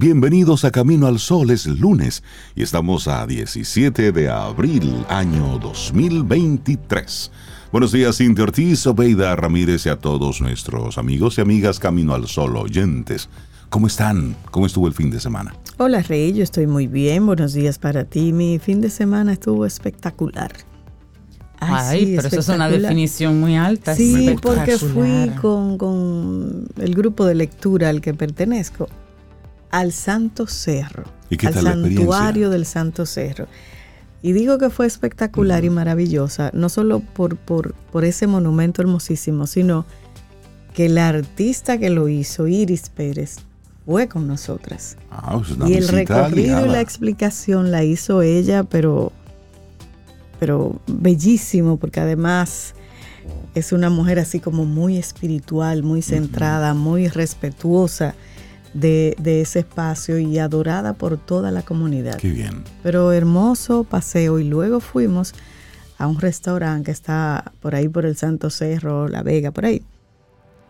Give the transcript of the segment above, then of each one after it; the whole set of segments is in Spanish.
Bienvenidos a Camino al Sol. Es lunes y estamos a 17 de abril, año 2023. Buenos días, Cintia Ortiz, Obeida Ramírez y a todos nuestros amigos y amigas Camino al Sol oyentes. ¿Cómo están? ¿Cómo estuvo el fin de semana? Hola Rey, yo estoy muy bien. Buenos días para ti. Mi fin de semana estuvo espectacular. Ay, sí, pero eso es una definición muy alta. Sí, porque fui con, con el grupo de lectura al que pertenezco al Santo Cerro. ¿Y qué al tal la experiencia? santuario del Santo Cerro. Y digo que fue espectacular y maravillosa, no solo por, por, por ese monumento hermosísimo, sino que la artista que lo hizo, Iris Pérez, fue con nosotras. Ah, pues y el recorrido y la explicación la hizo ella, pero, pero bellísimo, porque además es una mujer así como muy espiritual, muy centrada, muy respetuosa de, de ese espacio y adorada por toda la comunidad. Qué bien. Pero hermoso paseo y luego fuimos a un restaurante que está por ahí por el Santo Cerro, La Vega, por ahí.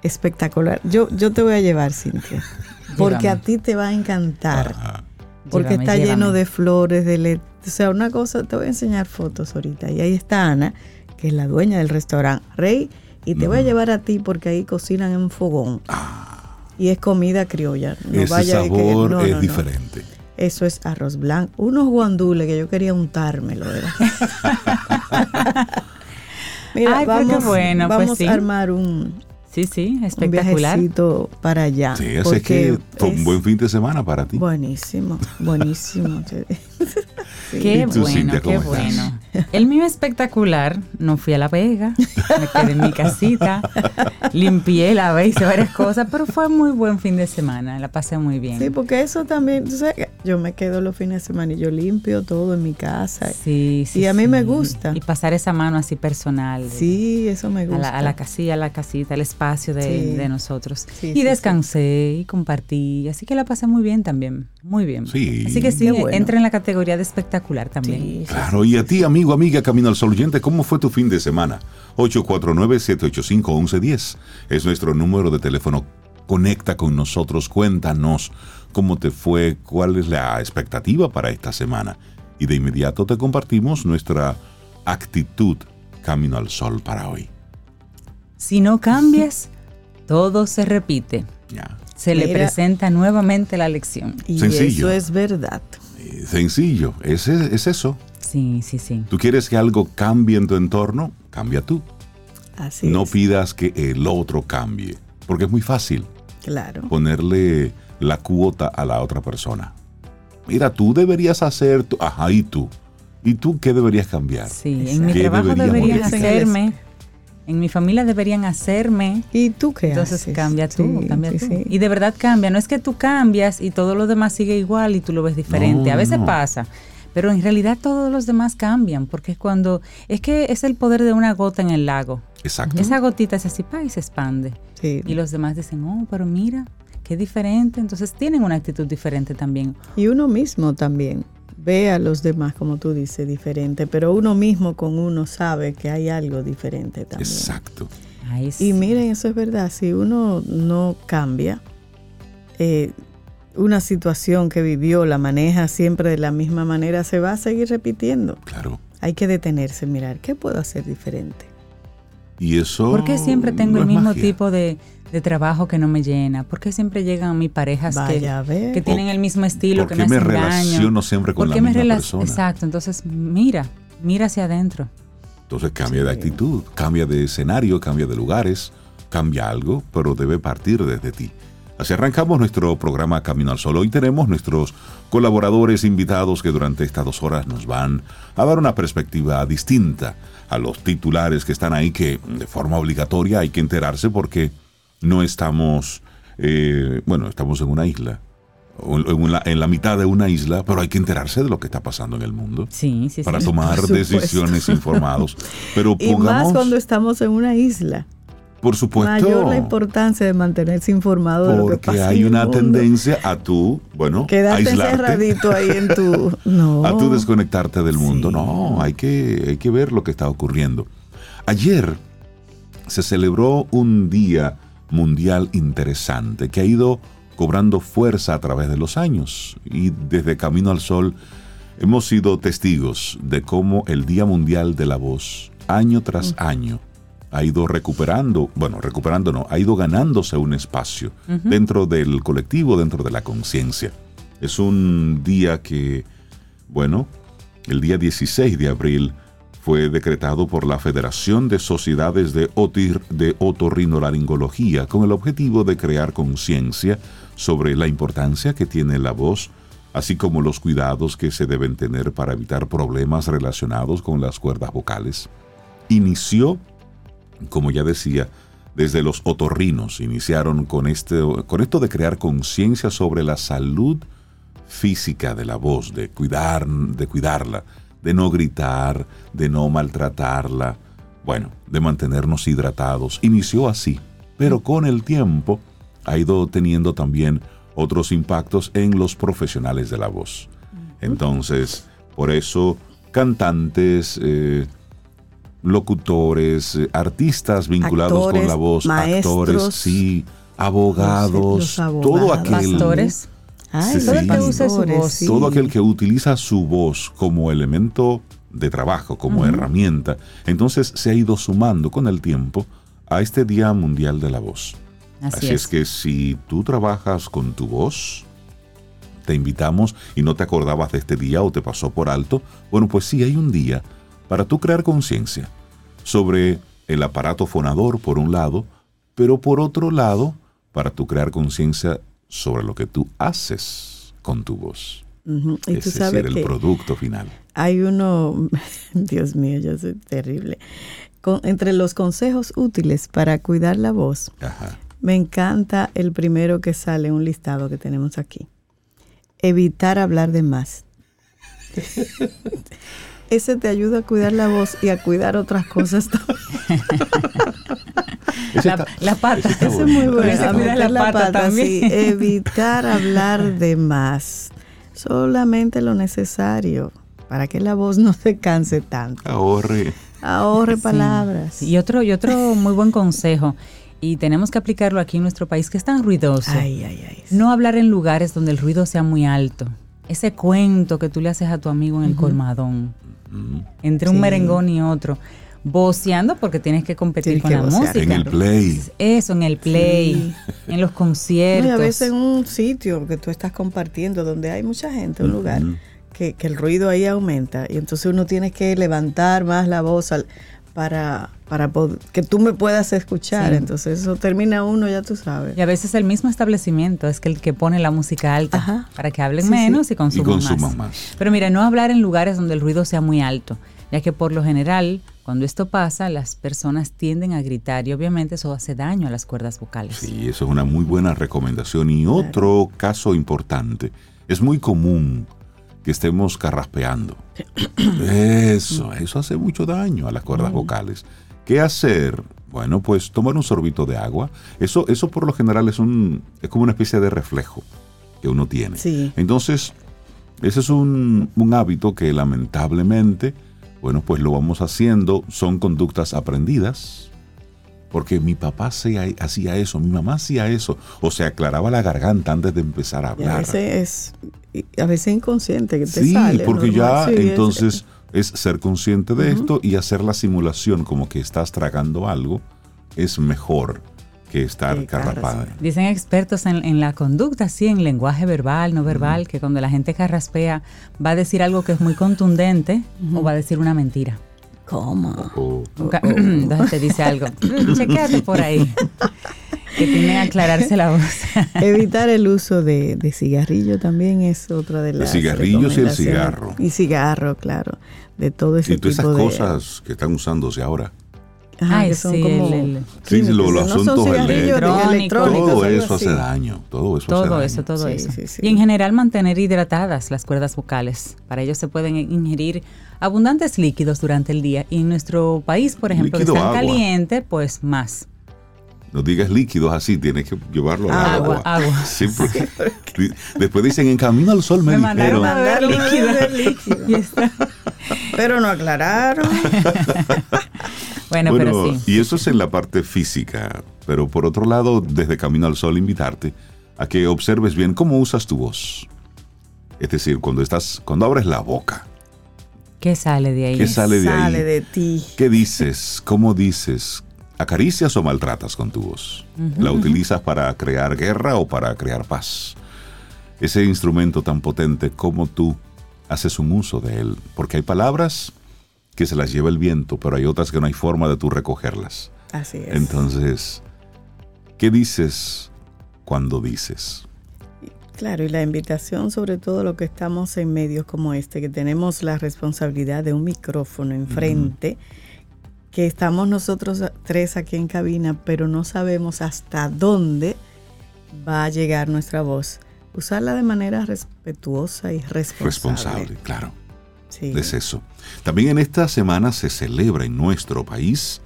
Espectacular. Yo, yo te voy a llevar, Cintia, porque a ti te va a encantar. Ajá. Porque Llévame, está lleno de flores, de le- o sea, una cosa, te voy a enseñar fotos ahorita. Y ahí está Ana, que es la dueña del restaurante Rey, y te voy a llevar a ti porque ahí cocinan en fogón. Y es comida criolla. No Ese vaya de que- sabor no, es no, no. diferente. Eso es arroz blanco. Unos guandules que yo quería untármelo, ¿verdad? Mira, Ay, qué vamos, bueno, pues vamos sí. a armar un, Sí, sí, un espectacular. viajecito para allá. Sí, así es que fue un buen fin de semana para ti. Buenísimo, buenísimo. Sí. Qué ¿Y tú, bueno, Cintia, qué estás? bueno. El mío espectacular, no fui a La Vega, me quedé en mi casita, limpié, lavé, hice varias cosas, pero fue muy buen fin de semana, la pasé muy bien. Sí, porque eso también, tú sabes yo me quedo los fines de semana y yo limpio todo en mi casa. Sí, sí, Y a mí me sí. gusta. Y pasar esa mano así personal. Sí, eso me A gusta. la, a la casilla, a la casita, al espacio de, Sí. de nosotros. Sí, y sí, descansé y compartí, así que la pasé muy bien también, muy bien. Sí. Así que sí, bueno. entra en la categoría de espectacular también. Sí, sí, Claro, y a ti, amigo, amiga, Camino al Sol oyente, ¿cómo fue tu fin de semana? 849-785-1110 es nuestro número de teléfono. Conecta con nosotros, cuéntanos cómo te fue, cuál es la expectativa para esta semana. Y de inmediato te compartimos nuestra actitud Camino al Sol para hoy. Si no cambias, todo se repite. Se le Mira. presenta nuevamente la lección. Y Sencillo. eso es verdad. Eh, Sencillo, es, es eso. Sí, sí, sí. Tú quieres que algo cambie en tu entorno, cambia tú. Así no es. pidas que el otro cambie, porque es muy fácil. Claro. ponerle la cuota a la otra persona. Mira, tú deberías hacer, tu- ajá, y tú. ¿Y tú qué deberías cambiar? Sí, en mi ¿Qué trabajo hacer? hacerme, en mi familia deberían hacerme. ¿Y tú qué Entonces haces? cambia tú, Sí, cambia sí, tú. sí. Y de verdad cambia. No es que tú cambias y todo lo demás sigue igual y tú lo ves diferente. No, a veces no. pasa. Pero en realidad todos los demás cambian, porque cuando es que es el poder de una gota en el lago. Exacto. Esa gotita se así pa, y se expande. Sí. Y los demás dicen, oh, pero mira, qué diferente. Entonces tienen una actitud diferente también. Y uno mismo también ve a los demás, como tú dices, diferente, pero uno mismo con uno sabe que hay algo diferente también. Exacto. Ay, sí. Y miren, eso es verdad, si uno no cambia, eh, una situación que vivió, la maneja siempre de la misma manera, se va a seguir repitiendo. Claro. Hay que detenerse, mirar, ¿qué puedo hacer diferente? Y eso. ¿Por qué siempre tengo no el mismo magia. tipo de, de trabajo que no me llena? ¿Por qué siempre llegan a mí parejas que, Vaya que tienen el mismo estilo, ¿Por que qué me me hacen daño? relaciono siempre con ¿Por la qué me misma persona? Exacto, entonces mira, mira hacia adentro. Entonces cambia de actitud, cambia de escenario, cambia de lugares, cambia algo, pero debe partir desde ti. Así arrancamos nuestro programa Camino al Sol. Hoy tenemos nuestros colaboradores invitados que durante estas dos horas nos van a dar una perspectiva distinta a los titulares que están ahí, que de forma obligatoria hay que enterarse porque no estamos, eh, bueno, estamos en una isla, en la, en la mitad de una isla, pero hay que enterarse de lo que está pasando en el mundo Sí, sí, para sí. tomar decisiones informados. Pero Y más pongamos, cuando estamos en una isla. por supuesto, Mayor la importancia de mantenerse informado de lo que porque hay una mundo. tendencia a tú, bueno, Quedarte aislarte, encerradito ahí en tu... No. a tú desconectarte del mundo. No, hay que, hay que ver lo que está ocurriendo. Ayer se celebró un día mundial interesante que ha ido cobrando fuerza a través de los años. Y desde Camino al Sol hemos sido testigos de cómo el Día Mundial de la Voz, año tras año, ha ido recuperando, bueno, recuperando no, ha ido ganándose un espacio dentro del colectivo, dentro de la conciencia. Es un día que, bueno, el día 16 de abril fue decretado por la Federación de Sociedades de, Otir, de Otorrinolaringología con el objetivo de crear conciencia sobre la importancia que tiene la voz, así como los cuidados que se deben tener para evitar problemas relacionados con las cuerdas vocales. Inició, como ya decía, desde los otorrinos, iniciaron con, este, esto de crear conciencia sobre la salud física de la voz, de cuidar, de cuidarla, de no gritar, de no maltratarla, bueno, de mantenernos hidratados. Inició así, pero con el tiempo ha ido teniendo también otros impactos en los profesionales de la voz. Entonces, por eso, cantantes, eh, locutores, eh, artistas vinculados con la voz, maestros, actores, sí, abogados. todo aquel Pastores. Ay, Sí. Todo el que use su pastores, voz. sí. todo aquel que utiliza su voz como elemento de trabajo, como herramienta, entonces se ha ido sumando con el tiempo a este Día Mundial de la Voz. Así, Así, es. es que si tú trabajas con tu voz, te invitamos y no te acordabas de este día o te pasó por alto, bueno, pues sí hay un día para tú crear conciencia sobre el aparato fonador por un lado, pero por otro lado, para tú crear conciencia sobre lo que tú haces con tu voz. Ujú. Y es tú decir, sabes el producto final. hay uno, Dios mío, yo soy terrible. Con- entre los consejos útiles para cuidar la voz, Ajá. me encanta el primero que sale, un listado que tenemos aquí. Evitar hablar de más. Ese te ayuda a cuidar la voz y a cuidar otras cosas también. La, la pata. Ese es muy bueno. Ese a cuida meter la pata también. sí. Evitar hablar de más. Solamente lo necesario para que la voz no se canse tanto. Ahorre. Ahorre palabras. Y otro, y otro muy buen consejo, y tenemos que aplicarlo aquí en nuestro país, que es tan ruidoso. Ay, ay, ay. No hablar en lugares donde el ruido sea muy alto. Ese cuento que tú le haces a tu amigo en el colmadón, entre un merengón y otro, voceando porque tienes que competir Tienes con que la vocear. música. En el play. Eso, en el play, en los No, conciertos. y a veces en un sitio que tú estás compartiendo donde hay mucha gente, un lugar, que, que el ruido ahí aumenta y entonces uno tiene que levantar más la voz al- para, para que tú me puedas escuchar. Sí. Entonces eso termina uno, ya tú sabes. Y a veces el mismo establecimiento es que el que pone la música alta Ajá. para que hablen Sí, menos sí. y consuman, Y consuman más. más. Pero mira, no hablar en lugares donde el ruido sea muy alto, ya que por lo general, cuando esto pasa, las personas tienden a gritar y obviamente eso hace daño a las cuerdas vocales. Sí, eso es una muy buena recomendación. Y otro caso importante, es muy común que estemos carraspeando. Eso, eso hace mucho daño a las cuerdas vocales. ¿Qué hacer? Bueno, pues tomar un sorbito de agua. Eso, eso por lo general es un, es como una especie de reflejo que uno tiene. Sí. Entonces, ese es un, un hábito que lamentablemente, bueno, pues lo vamos haciendo. Son conductas aprendidas. Porque mi papá hacía, hacía eso, mi mamá hacía eso. O se aclaraba la garganta antes de empezar a Y hablar. a veces es a veces inconsciente que te Sí, sale. porque ya sí, entonces es ser consciente de esto y hacer la simulación como que estás tragando algo es mejor que estar Sí, claro, carrapada. sí. Dicen expertos en, en la conducta, sí, en lenguaje verbal, no verbal, que cuando la gente carraspea va a decir algo que es muy contundente o va a decir una mentira. ¿Cómo? O- Nunca- Entonces te dice algo, "Mm, chequéate por ahí. Que tienden a aclararse la voz. Evitar el uso de, de cigarrillo también es otra de las cigarrillos y el cigarro. Y cigarro, claro. De todo ese y todas tipo esas de cosas que están usándose ahora. Ajá, Ay, que son sí, como el- el- Sí, los no son asuntos cigarrillos de- electrónicos. electrónicos, Todo eso hace daño. Todo eso hace Todo daño. eso, todo Sí, eso. sí, sí. Y en general mantener hidratadas las cuerdas vocales. Para ello se pueden ingerir abundantes líquidos durante el día. Y en nuestro país, por ejemplo, que Líquido, es tan agua. caliente, pues más. No digas líquidos así, tienes que llevarlo al Agua, agua. agua. Sí, porque di- después dicen, en camino al sol me, Me mandaron dijeron. a ver a líquido. líquido. Está- Pero no aclararon. Bueno, pero sí. Y eso es en la parte física. Pero por otro lado, desde Camino al Sol, invitarte a que observes bien cómo usas tu voz. Es decir, cuando estás, cuando abres la boca, ¿Qué sale de ahí? ¿qué sale de Sale ahí? de ti. ¿Qué dices? ¿Cómo dices? ¿Acaricias o maltratas con tu voz? ¿La utilizas para crear guerra o para crear paz? Ese instrumento tan potente, ¿cómo tú haces un uso de él? Porque hay palabras que se las lleva el viento, pero hay otras que no hay forma de tú recogerlas. Así es. Entonces, ¿qué dices cuando dices? Claro, y la invitación sobre todo lo que estamos en medios como este, que tenemos la responsabilidad de un micrófono enfrente, que estamos nosotros tres aquí en cabina, pero no sabemos hasta dónde va a llegar nuestra voz. Usarla de manera respetuosa y responsable. Responsable, claro. Sí. Es eso. También en esta semana se celebra en nuestro país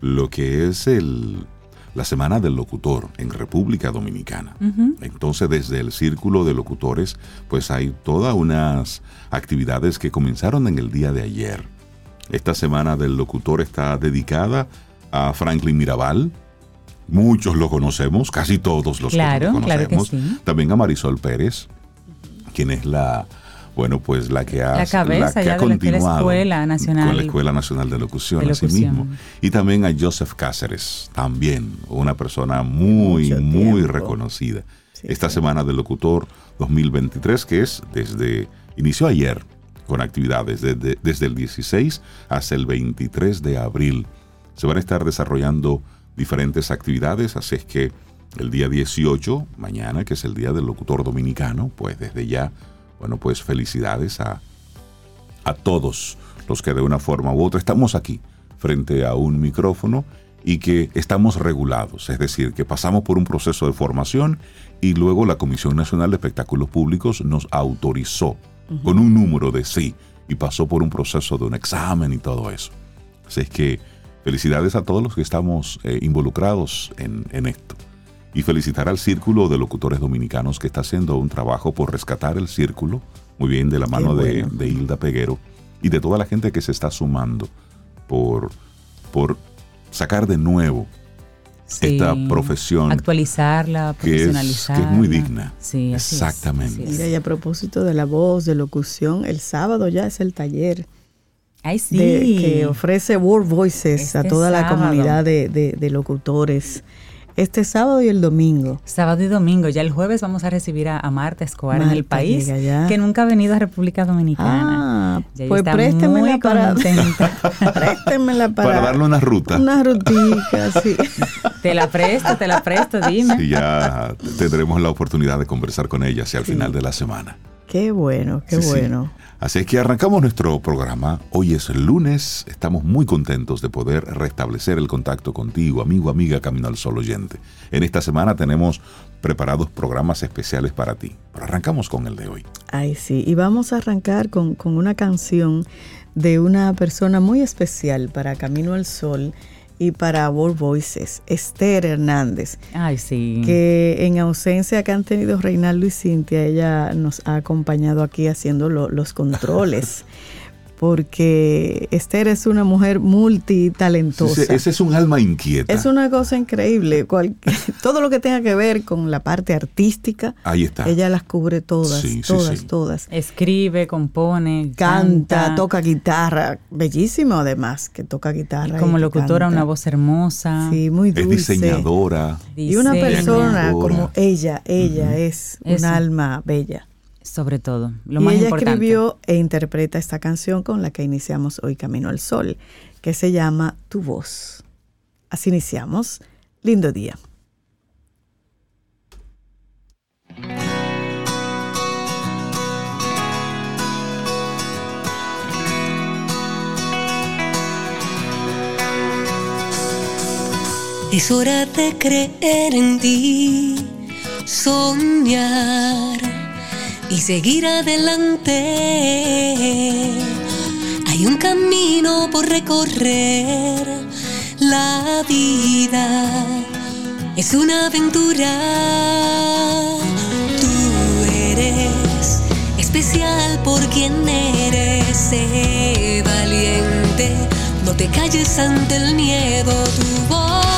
lo que es el, la Semana del Locutor en República Dominicana. Entonces, desde el Círculo de Locutores, pues hay todas unas actividades que comenzaron en el día de ayer. Esta Semana del Locutor está dedicada a Franklin Mirabal. Muchos lo conocemos, casi todos los Claro, lo claro que conocemos. sí. También a Marisol Pérez, quien es la, bueno, pues la que ha, La cabeza que ya ha de la- de la continuado Escuela Nacional con la Escuela Nacional de Locución, de así mismo. Y también a Joseph Cáceres, también una persona muy, Mucho muy tiempo. reconocida. Sí, Esta sí. Semana del Locutor 2023, que es desde, inició ayer con actividades desde, desde el 16 hasta el 23 de abril. Se van a estar desarrollando diferentes actividades, así es que el día 18, mañana, que es el Día del Locutor Dominicano, pues desde ya, bueno, pues felicidades a, a todos los que de una forma u otra estamos aquí frente a un micrófono y que estamos regulados, es decir, que pasamos por un proceso de formación y luego la Comisión Nacional de Espectáculos Públicos nos autorizó con un número de sí y pasó por un proceso de un examen y todo eso. Así es que felicidades a todos los que estamos eh, involucrados en, en esto. Y felicitar al Círculo de Locutores Dominicanos que está haciendo un trabajo por rescatar el círculo, muy bien de la mano de, bueno. de Hilda Peguero y de toda la gente que se está sumando por, por sacar de nuevo Sí. esta profesión Actualizarla, que es, que profesionalizarla. es muy digna. Sí, así es, Exactamente. así es. Mira, y a propósito de la voz, de locución, el sábado ya es el taller Ay, sí. de- que ofrece World Voices a Este toda la sábado. comunidad de, de- de locutores. Este sábado y el domingo. Sábado y domingo. Ya el jueves vamos a recibir a, a Marta Escobar en el país, que nunca ha venido a República Dominicana. Ah, Ya pues préstemela para, préstemela para, Para darle una ruta. Una rutica, sí. Te la presto, te la presto, dime. Y ya tendremos la oportunidad de conversar con ella hacia el Sí. final de la semana. Qué bueno, qué Sí, sí. Así es que arrancamos nuestro programa. Hoy es lunes. Estamos muy contentos de poder restablecer el contacto contigo, amigo, amiga, Camino al Sol oyente. En esta semana tenemos preparados programas especiales para ti. Pero arrancamos con el de hoy. Ay, sí. Y vamos a arrancar con, con una canción de una persona muy especial para Camino al Sol y para World Voices, Esther Hernández. Ay, sí. que en ausencia que han tenido Reinaldo y Cintia, ella nos ha acompañado aquí haciendo lo- los controles. Porque Esther es una mujer multitalentosa. Ese, ese es un alma inquieta. Es una cosa increíble. Cual- todo lo que tenga que ver con la parte artística, Ahí está. ella las cubre todas, Sí, sí, todas, sí. todas. Escribe, compone, Canta, toca guitarra, bellísimo además, que toca guitarra. Y como locutora, canta. una voz hermosa. Sí, muy es dulce. diseñadora. Y una persona Diseñadora. como ella, ella es un Eso. alma bella. Sobre todo, lo y más ella importante. escribió e interpreta esta canción con la que iniciamos hoy Camino al Sol, que se llama Tu voz. Así iniciamos. Lindo día. Es hora de creer en ti, soñar y seguir adelante. Hay un camino por recorrer, la vida es una aventura. Tú eres especial por quien eres, valiente, no te calles ante el miedo, tu voz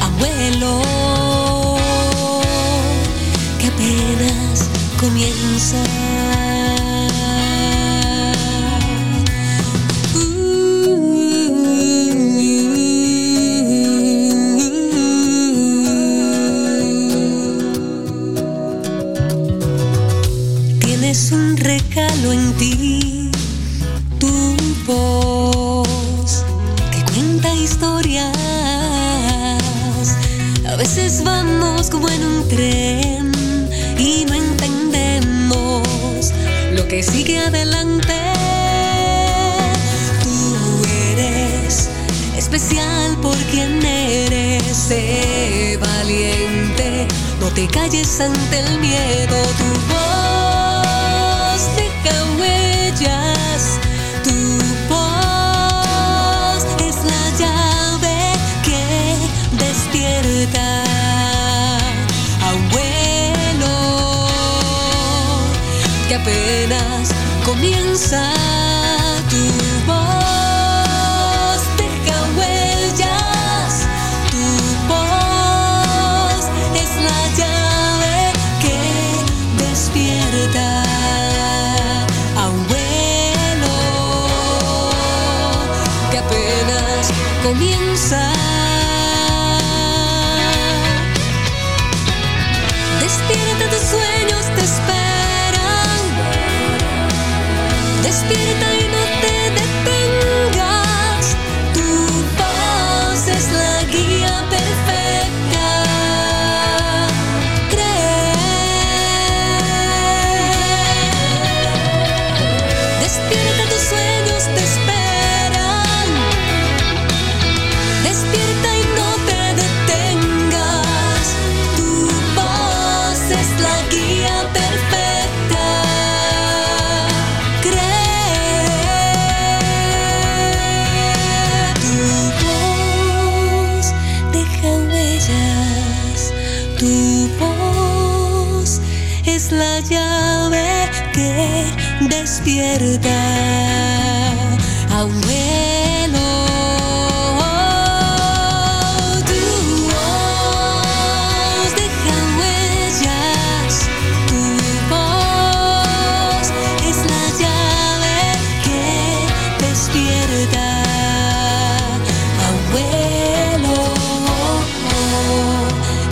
abuelo, que apenas comienza. Que sigue adelante. Tú eres especial por quien eres, valiente, no te calles ante el miedo, tu apenas comienza despierta. Abuelo,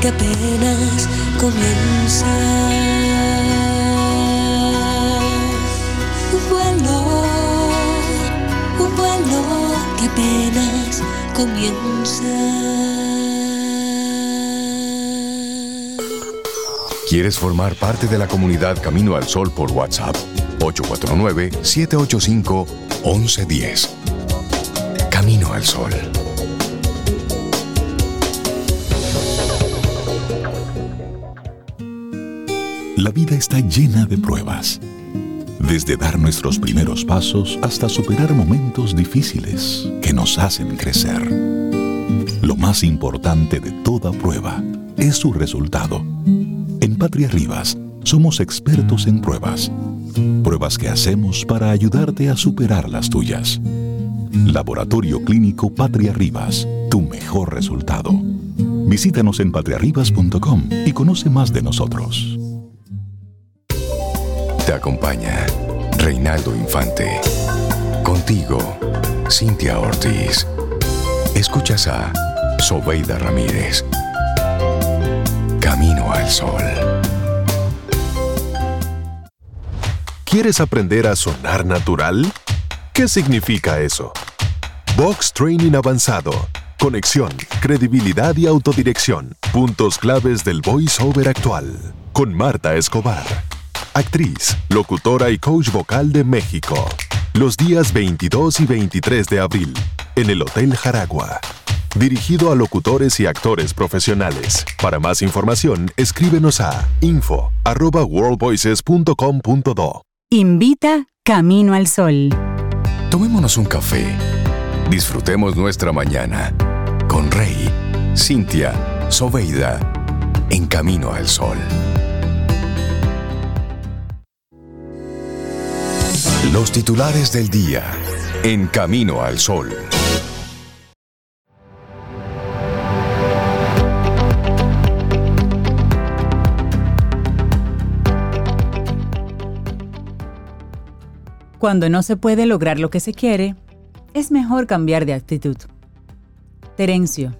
que apenas comienza. ¿Quieres formar parte de la comunidad Camino al Sol por WhatsApp? 849-785-1110. Camino al Sol. La vida está llena de pruebas. Desde dar nuestros primeros pasos hasta superar momentos difíciles que nos hacen crecer. Lo más importante de toda prueba es su resultado. En Patria Rivas somos expertos en pruebas. Pruebas que hacemos para ayudarte a superar las tuyas. Laboratorio Clínico Patria Rivas, tu mejor resultado. Visítanos en patriarribas.com y conoce más de nosotros. Te acompaña Reinaldo Infante. Contigo, Cintia Ortiz. Escuchas a Sobeida Ramírez. Camino al Sol. ¿Quieres aprender a sonar natural? ¿Qué significa eso? Box Training Avanzado. Conexión, credibilidad y autodirección. Puntos claves del voiceover actual. Con Marta Escobar. Actriz, locutora y coach vocal de México. Los días 22 y 23 de abril. En el Hotel Jaragua. Dirigido a locutores y actores profesionales. Para más información, escríbenos a info arroba worldvoices.com.do. Invita Camino al Sol. Tomémonos un café. Disfrutemos nuestra mañana con Rey, Cintia, Soveida, en Camino al Sol. Los titulares del día en Camino al Sol. Cuando no se puede lograr lo que se quiere, es mejor cambiar de actitud. Terencio.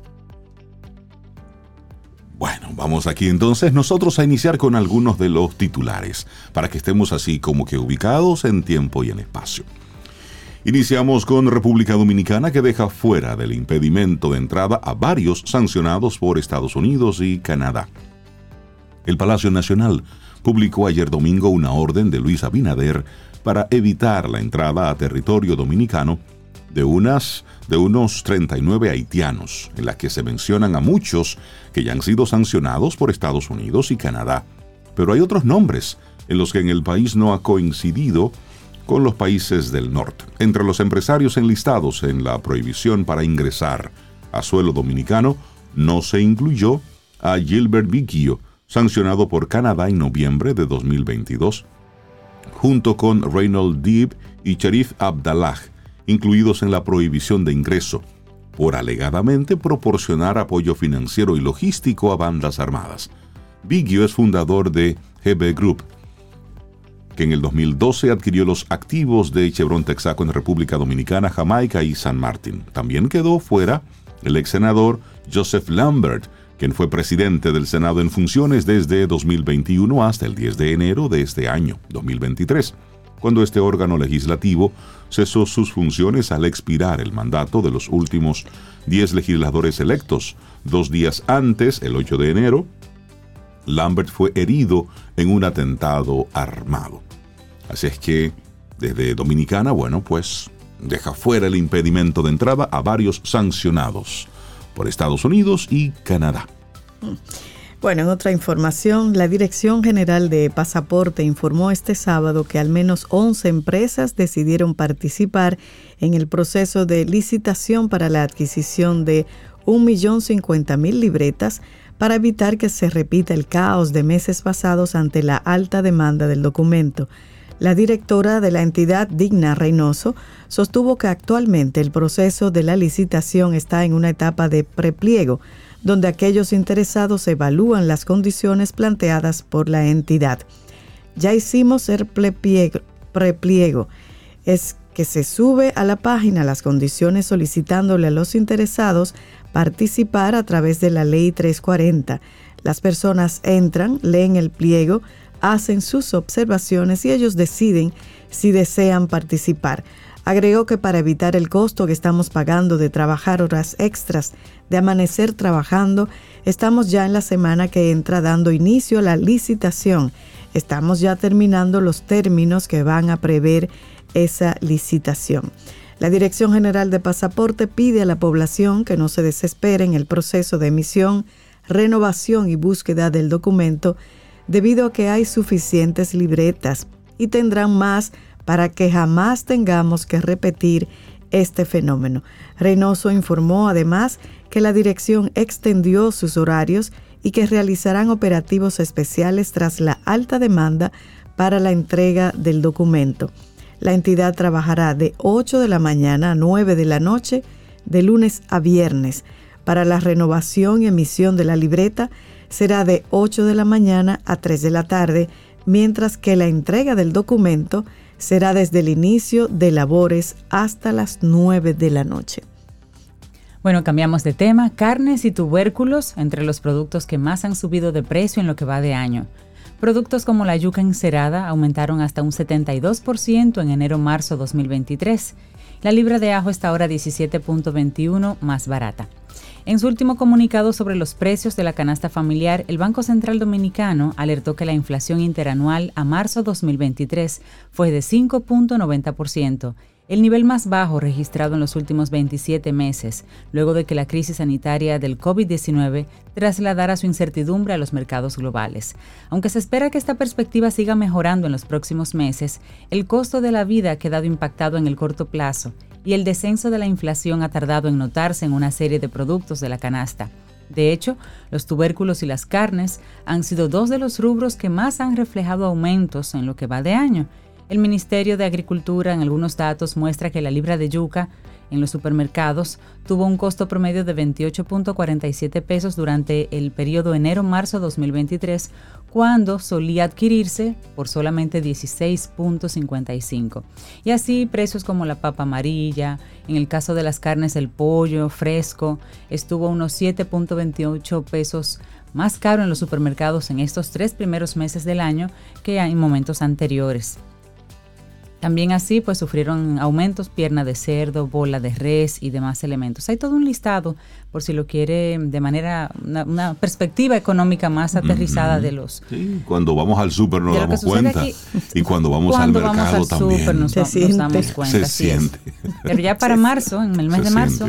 Bueno, vamos aquí entonces nosotros a iniciar con algunos de los titulares, para que estemos así como que ubicados en tiempo y en espacio. Iniciamos con República Dominicana que deja fuera del impedimento de entrada a varios sancionados por Estados Unidos y Canadá. El Palacio Nacional publicó ayer domingo una orden de Luis Abinader para evitar la entrada a territorio dominicano de, unas, de unos 39 haitianos, en las que se mencionan a muchos que ya han sido sancionados por Estados Unidos y Canadá. Pero hay otros nombres en los que en el país no ha coincidido con los países del norte. Entre los empresarios enlistados en la prohibición para ingresar a suelo dominicano no se incluyó a Gilbert Vickio, sancionado por Canadá en noviembre de 2022, junto con Reynold Deeb y Sharif Abdallah, incluidos en la prohibición de ingreso, por alegadamente proporcionar apoyo financiero y logístico a bandas armadas. Biggio es fundador de GB Group, que en el 2012 adquirió los activos de Chevron Texaco en República Dominicana, Jamaica y San Martín. También quedó fuera el ex senador Joseph Lambert, quien fue presidente del Senado en funciones desde 2021 hasta el 10 de enero de este año, 2023, cuando este órgano legislativo cesó sus funciones al expirar el mandato de los últimos 10 legisladores electos. Dos días antes, el 8 de enero, Lambert fue herido en un atentado armado. Así es que desde Dominicana, bueno, pues deja fuera el impedimento de entrada a varios sancionados por Estados Unidos y Canadá. Bueno, en otra información, la Dirección General de Pasaporte informó este sábado que al menos 11 empresas decidieron participar en el proceso de licitación para la adquisición de 1.050.000 libretas para evitar que se repita el caos de meses pasados ante la alta demanda del documento. La directora de la entidad, Digna Reynoso, sostuvo que actualmente el proceso de la licitación está en una etapa de prepliego, donde aquellos interesados evalúan las condiciones planteadas por la entidad. Ya hicimos el prepliego, prepliego. Es que se sube a la página las condiciones solicitándole a los interesados participar a través de la ley 340. Las personas entran, leen el pliego, hacen sus observaciones y ellos deciden si desean participar. Agregó que para evitar el costo que estamos pagando de trabajar horas extras, de amanecer trabajando, estamos ya en la semana que entra dando inicio a la licitación. Estamos ya terminando los términos que van a prever esa licitación. La Dirección General de Pasaporte pide a la población que no se desespere en el proceso de emisión, renovación y búsqueda del documento debido a que hay suficientes libretas y tendrán más para que jamás tengamos que repetir este fenómeno. Reynoso informó además que la dirección extendió sus horarios y que realizarán operativos especiales tras la alta demanda para la entrega del documento. La entidad trabajará de 8 de la mañana a 9 de la noche, de lunes a viernes. Para la renovación y emisión de la libreta será de 8 de la mañana a 3 de la tarde, mientras que la entrega del documento será desde el inicio de labores hasta las 9 de la noche. Bueno, cambiamos de tema. Carnes y tubérculos entre los productos que más han subido de precio en lo que va de año. Productos como la yuca encerada aumentaron hasta un 72% en enero-marzo 2023. La libra de ajo está ahora 17.21 más barata. En su último comunicado sobre los precios de la canasta familiar, el Banco Central Dominicano alertó que la inflación interanual a marzo 2023 fue de 5.90%, el nivel más bajo registrado en los últimos 27 meses, luego de que la crisis sanitaria del COVID-19 trasladara su incertidumbre a los mercados globales. Aunque se espera que esta perspectiva siga mejorando en los próximos meses, el costo de la vida ha quedado impactado en el corto plazo y el descenso de la inflación ha tardado en notarse en una serie de productos de la canasta. De hecho, los tubérculos y las carnes han sido dos de los rubros que más han reflejado aumentos en lo que va de año. El Ministerio de Agricultura en algunos datos muestra que la libra de yuca en los supermercados tuvo un costo promedio de 28.47 pesos durante el periodo enero-marzo 2023, cuando solía adquirirse por solamente 16.55. Y así precios como la papa amarilla, en el caso de las carnes el pollo fresco, estuvo unos 7.28 pesos más caro en los supermercados en estos tres primeros meses del año que en momentos anteriores. También así, pues sufrieron aumentos pierna de cerdo, bola de res y demás elementos. Hay todo un listado, por si lo quiere de manera, una, perspectiva económica más aterrizada de los... Sí, cuando vamos al súper nos damos cuenta. y cuando vamos al mercado también. nos, se damos cuenta. Se siente. Pero ya para marzo, en el mes de marzo...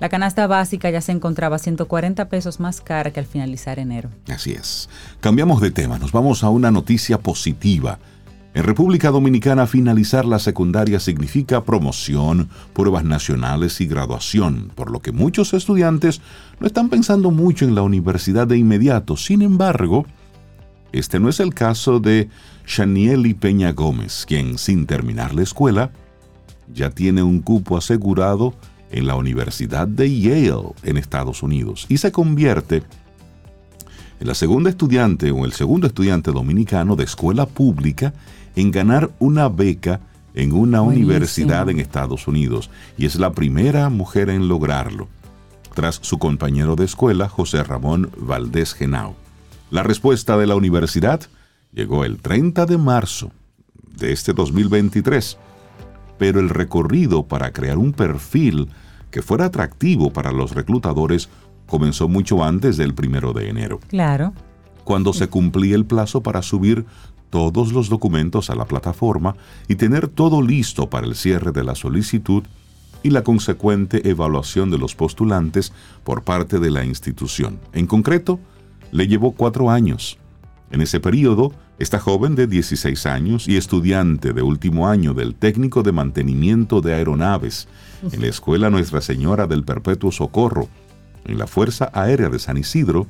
La canasta básica ya se encontraba 140 pesos más cara que al finalizar enero. Así es. Cambiamos de tema, nos vamos a una noticia positiva en República Dominicana finalizar la secundaria significa promoción, pruebas nacionales y graduación, por lo que muchos estudiantes no están pensando mucho en la universidad de inmediato. Sin embargo, este no es el caso de Shanieli Peña Gómez, quien sin terminar la escuela ya tiene un cupo asegurado en la Universidad de Yale en Estados Unidos y se convierte en la segunda estudiante o el segundo estudiante dominicano de escuela pública en ganar una beca en una universidad en Estados Unidos y es la primera mujer en lograrlo, tras su compañero de escuela José Ramón Valdés Genao. La respuesta de la universidad llegó el 30 de marzo de este 2023, pero el recorrido para crear un perfil que fuera atractivo para los reclutadores comenzó mucho antes del primero de enero. Claro. Cuando se cumplía el plazo para subir todos los documentos a la plataforma y tener todo listo para el cierre de la solicitud y la consecuente evaluación de los postulantes por parte de la institución. En concreto, le llevó cuatro años. En ese periodo, esta joven de 16 años y estudiante de último año del técnico de mantenimiento de aeronaves en la Escuela Nuestra Señora del Perpetuo Socorro, en la Fuerza Aérea de San Isidro,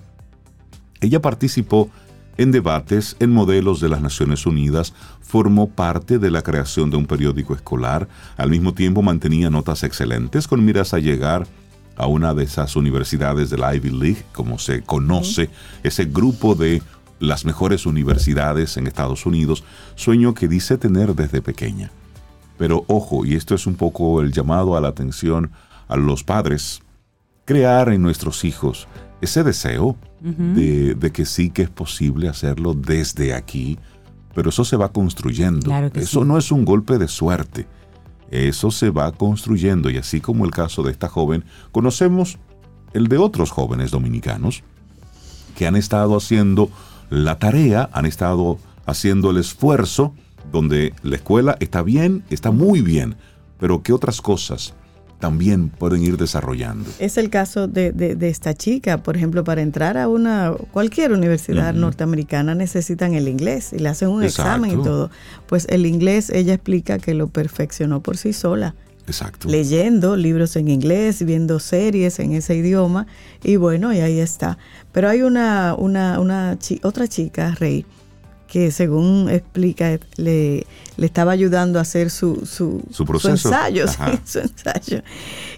ella participó en debates en modelos de las Naciones Unidas, formó parte de la creación de un periódico escolar, al mismo tiempo mantenía notas excelentes con miras a llegar a una de esas universidades de la Ivy League, como se conoce, ese grupo de las mejores universidades en Estados Unidos, sueño que dice tener desde pequeña. Pero ojo, y esto es un poco el llamado a la atención a los padres, crear en nuestros hijos ese deseo de, que sí que es posible hacerlo desde aquí, pero eso se va construyendo. eso no es un golpe de suerte. Eso se va construyendo y así como el caso de esta joven, conocemos el de otros jóvenes dominicanos que han estado haciendo la tarea, han estado haciendo el esfuerzo, donde la escuela está bien, está muy bien, pero ¿qué otras cosas también pueden ir desarrollando? Es el caso de, de- de esta chica, por ejemplo, para entrar a una cualquier universidad norteamericana necesitan el inglés y le hacen un examen y todo. Pues el inglés ella explica que lo perfeccionó por sí sola. Exacto. leyendo libros en inglés, viendo series en ese idioma y bueno, y ahí está. Pero hay una, una, una chi- otra chica, Rey, que según explica, le, le estaba ayudando a hacer su, su, Su ensayo, sí, su ensayo.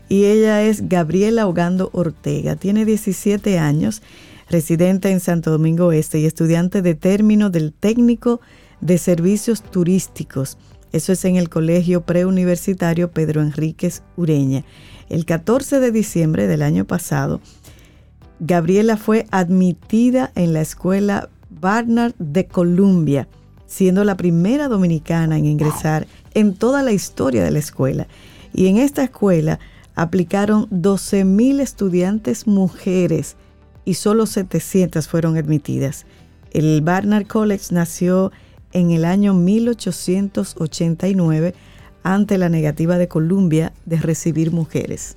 Y ella es Gabriela Hogando Ortega, tiene 17 años, residente en Santo Domingo Este y estudiante de término del técnico de servicios turísticos. Eso es en el Colegio Preuniversitario Pedro Enríquez Ureña. El 14 de diciembre del año pasado, Gabriela fue admitida en la escuela Barnard de Columbia, siendo la primera dominicana en ingresar en toda la historia de la escuela. Y en esta escuela aplicaron 12 mil estudiantes mujeres y solo 700 fueron admitidas. El Barnard College nació en el año 1889 ante la negativa de Columbia de recibir mujeres.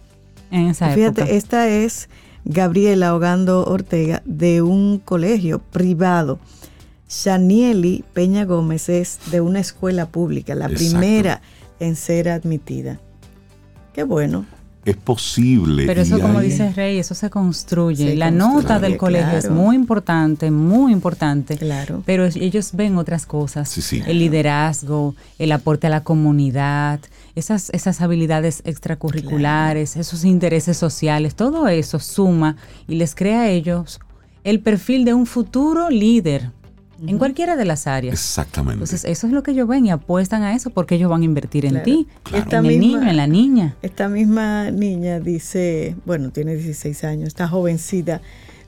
En esa Fíjate, época. esta es Gabriela Hogando Ortega de un colegio privado. Shanieli Peña Gómez es de una escuela pública, la Exacto. primera en ser admitida. Qué bueno. Es posible. Pero eso, como hay- dice Rey, eso se construye. Se la construye, nota del colegio es muy importante, muy importante. Claro. Pero ellos ven otras cosas. Sí, sí. El liderazgo, el aporte a la comunidad, esas, esas habilidades extracurriculares, esos intereses sociales, todo eso suma y les crea a ellos el perfil de un futuro líder en cualquiera de las áreas. Exactamente. Entonces, eso es lo que ellos ven y apuestan a eso porque ellos van a invertir en Claro. ti, Claro. Esta en el niño, en la niña. Esta misma niña dice, bueno, tiene 16 años, esta jovencita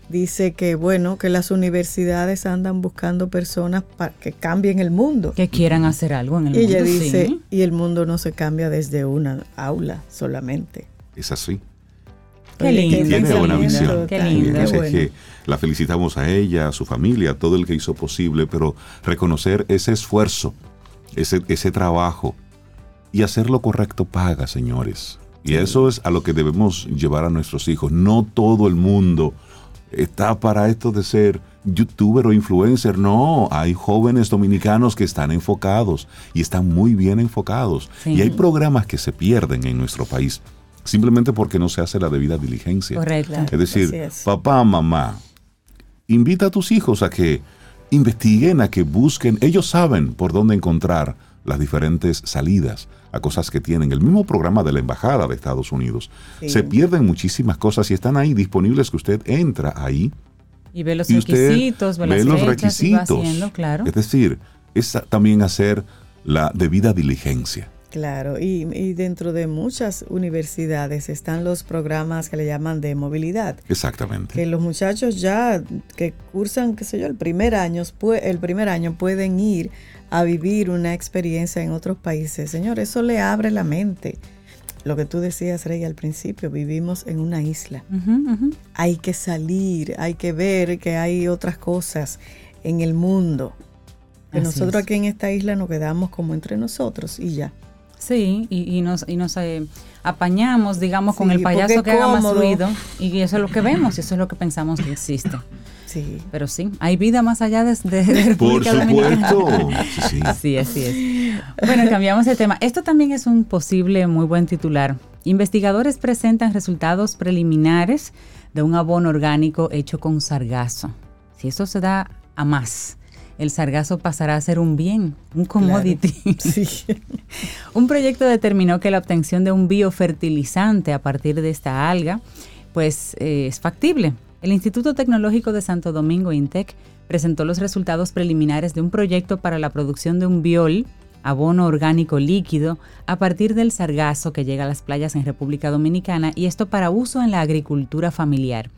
dice que, bueno, que las universidades andan buscando personas para que cambien el mundo. Que quieran hacer algo en el Y ella mundo. dice, sí. y el mundo no se cambia desde una aula solamente. Es así. Qué lindo. Tiene buena visión. Qué lindo. Es que la felicitamos a ella, a su familia, a todo el que hizo posible, pero reconocer ese esfuerzo, ese, ese trabajo y hacer lo correcto paga, señores. Y eso es a lo que debemos llevar a nuestros hijos. No todo el mundo está para esto de ser youtuber o influencer. No, hay jóvenes dominicanos que están enfocados y están muy bien enfocados. Sí. Y hay programas que se pierden en nuestro país simplemente porque no se hace la debida diligencia. Correcto. Es decir, es. papá, mamá, invita a tus hijos a que investiguen, a que busquen. Ellos saben por dónde encontrar las diferentes salidas a cosas que tienen. El mismo programa de la Embajada de Estados Unidos. Sí. Se pierden muchísimas cosas y están ahí disponibles que usted entra ahí Y ve los y requisitos, ve, los requisitos. haciendo, claro. Es decir, es también hacer la debida diligencia. Claro, y, y dentro de muchas universidades están los programas que le llaman de movilidad. Exactamente. que los muchachos ya que cursan, qué sé yo, el primer año, el primer año pueden ir a vivir una experiencia en otros países. Señor, eso le abre la mente. Lo que tú decías, Rey, al principio, vivimos en una isla. Hay que salir, hay que ver que hay otras cosas en el mundo. Que nosotros es. aquí en esta isla nos quedamos como entre nosotros y ya. Sí, y, y nos, y nos eh, apañamos, digamos, con el payaso que haga más ruido. Y eso es lo que vemos, y eso es lo que pensamos que existe. Sí. Pero sí, hay vida más allá de, de- de Por República Dominicana. supuesto. Sí, sí. Sí, así es. Bueno, cambiamos de tema. Esto también es un posible muy buen titular. Investigadores presentan resultados preliminares de un abono orgánico hecho con sargazo. Si eso se da a más, el sargazo pasará a ser un bien, un commodity. Sí. Un proyecto determinó que la obtención de un biofertilizante a partir de esta alga, pues eh, es factible. El Instituto Tecnológico de Santo Domingo, INTEC, presentó los resultados preliminares de un proyecto para la producción de un biol, abono orgánico líquido, a partir del sargazo que llega a las playas en República Dominicana y esto para uso en la agricultura familiar.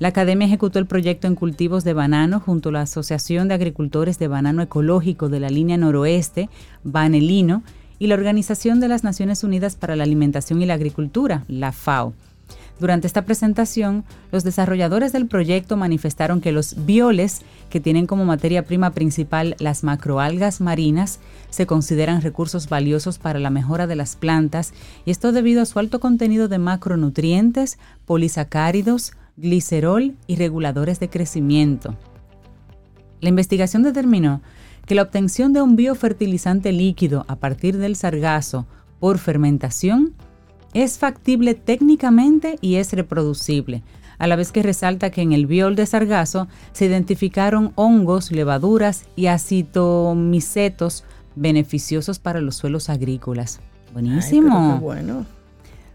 La academia ejecutó el proyecto en cultivos de banano junto a la Asociación de Agricultores de Banano Ecológico de la línea noroeste, Banelino, y la Organización de las Naciones Unidas para la Alimentación y la Agricultura, la FAO. Durante esta presentación, los desarrolladores del proyecto manifestaron que los bioles, que tienen como materia prima principal las macroalgas marinas, se consideran recursos valiosos para la mejora de las plantas, y esto debido a su alto contenido de macronutrientes, polisacáridos, glicerol y reguladores de crecimiento. La investigación determinó que la obtención de un biofertilizante líquido a partir del sargazo por fermentación es factible técnicamente y es reproducible, a la vez que resalta que en el biol de sargazo se identificaron hongos, levaduras y acitomicetos beneficiosos para los suelos agrícolas. Buenísimo. bueno.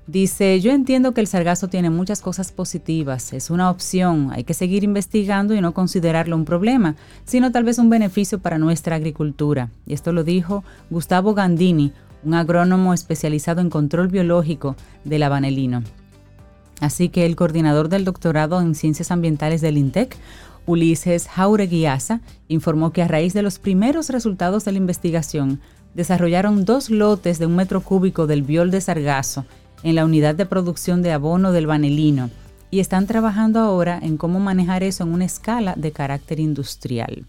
Dice, yo entiendo que el sargazo tiene muchas cosas positivas, es una opción, hay que seguir investigando y no considerarlo un problema, sino tal vez un beneficio para nuestra agricultura. Y esto lo dijo Gustavo Gandini, un agrónomo especializado en control biológico del abanelino. Así que el coordinador del doctorado en ciencias ambientales del INTEC, Ulises Jaureguiaza, informó que a raíz de los primeros resultados de la investigación, desarrollaron dos lotes de un metro cúbico del biol de sargazo en la unidad de producción de abono del vanelino y están trabajando ahora en cómo manejar eso en una escala de carácter industrial.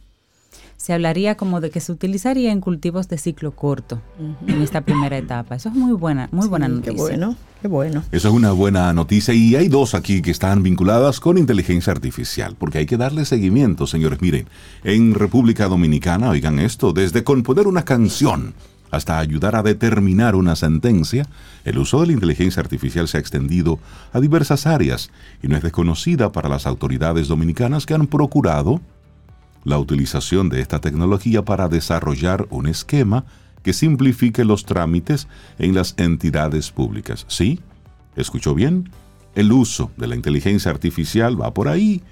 Se hablaría como de que se utilizaría en cultivos de ciclo corto en esta primera etapa. Eso es muy buena, muy buena noticia. Qué bueno, qué bueno. Eso es una buena noticia y hay dos aquí que están vinculadas con inteligencia artificial, porque hay que darle seguimiento, señores. Miren, en República Dominicana, oigan esto, desde componer una canción hasta ayudar a determinar una sentencia, el uso de la inteligencia artificial se ha extendido a diversas áreas y no es desconocida para las autoridades dominicanas que han procurado la utilización de esta tecnología para desarrollar un esquema que simplifique los trámites en las entidades públicas. ¿Sí? ¿Escuchó bien? El uso de la inteligencia artificial va por ahí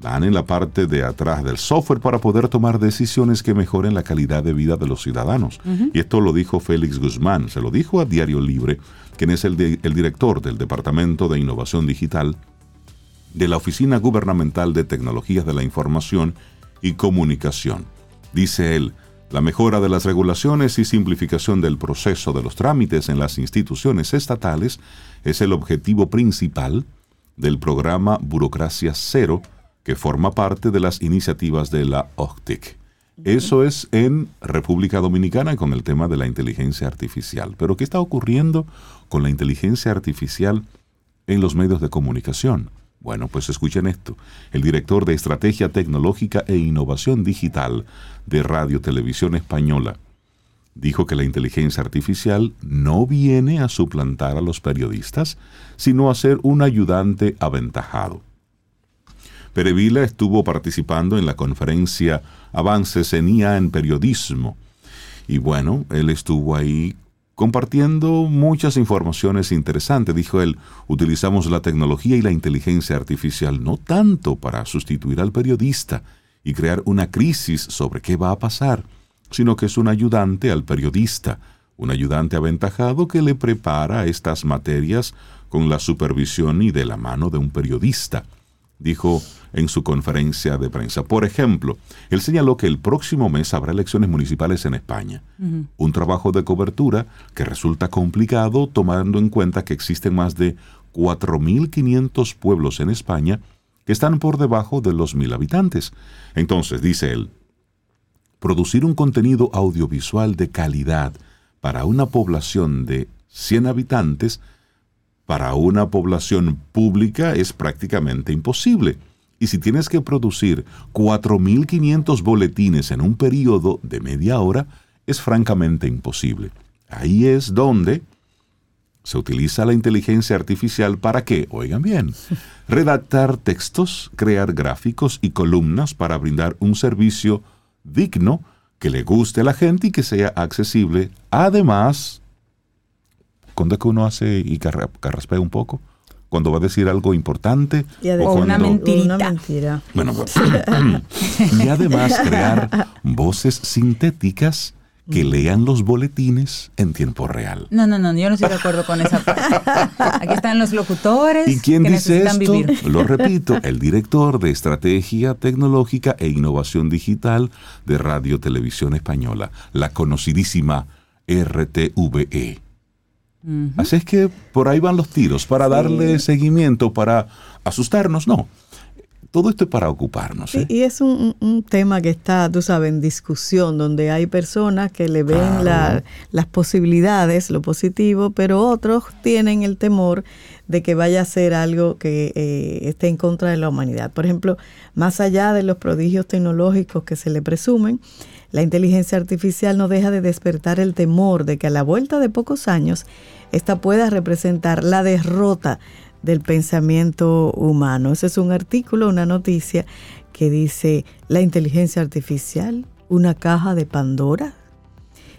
van en la parte de atrás del software para poder tomar decisiones que mejoren la calidad de vida de los ciudadanos. Y esto lo dijo Félix Guzmán, se lo dijo a Diario Libre, quien es el, el director del Departamento de Innovación Digital de la Oficina Gubernamental de Tecnologías de la Información y Comunicación. Dice él, la mejora de las regulaciones y simplificación del proceso de los trámites en las instituciones estatales es el objetivo principal del programa Burocracia Cero, que forma parte de las iniciativas de la OCTIC. Eso es en República Dominicana con el tema de la inteligencia artificial. Pero ¿qué está ocurriendo con la inteligencia artificial en los medios de comunicación? Bueno, pues escuchen esto. El director de Estrategia Tecnológica e Innovación Digital de Radio Televisión Española dijo que la inteligencia artificial no viene a suplantar a los periodistas, sino a ser un ayudante aventajado. Perevila estuvo participando en la conferencia Avances en IA en Periodismo. Y bueno, él estuvo ahí compartiendo muchas informaciones interesantes. Dijo él, utilizamos la tecnología y la inteligencia artificial no tanto para sustituir al periodista y crear una crisis sobre qué va a pasar, sino que es un ayudante al periodista, un ayudante aventajado que le prepara estas materias con la supervisión y de la mano de un periodista. Dijo, en su conferencia de prensa. Por ejemplo, él señaló que el próximo mes habrá elecciones municipales en España. Un trabajo de cobertura que resulta complicado tomando en cuenta que existen más de 4.500 pueblos en España que están por debajo de los mil habitantes. Entonces, dice él, producir un contenido audiovisual de calidad para una población de 100 habitantes, para una población pública es prácticamente imposible. Y si tienes que producir 4.500 boletines en un periodo de media hora, es francamente imposible. Ahí es donde se utiliza la inteligencia artificial para qué, oigan bien, redactar textos, crear gráficos y columnas para brindar un servicio digno que le guste a la gente y que sea accesible. Además, cuando es que uno hace y carraspea un poco, cuando va a decir algo importante o, una mentirita. Una mentira. Bueno, y además crear voces sintéticas que lean los boletines en tiempo real. No, no, no, yo no estoy de acuerdo con esa parte. Aquí están los locutores. ¿Y quién que dice esto? vivir. Lo repito, el director de Estrategia Tecnológica e Innovación Digital de Radio Televisión Española, la conocidísima RTVE. Así es que por ahí van los tiros, para darle seguimiento, para asustarnos, no. Todo esto es para ocuparnos. ¿eh? Y es un, un tema que está, tú sabes, en discusión, donde hay personas que le ven Claro. la- las posibilidades, lo positivo, pero otros tienen el temor de que vaya a ser algo que eh, esté en contra de la humanidad. Por ejemplo, más allá de los prodigios tecnológicos que se le presumen, la inteligencia artificial no deja de despertar el temor de que a la vuelta de pocos años esta pueda representar la derrota del pensamiento humano. Ese es un artículo, una noticia que dice la inteligencia artificial, una caja de Pandora.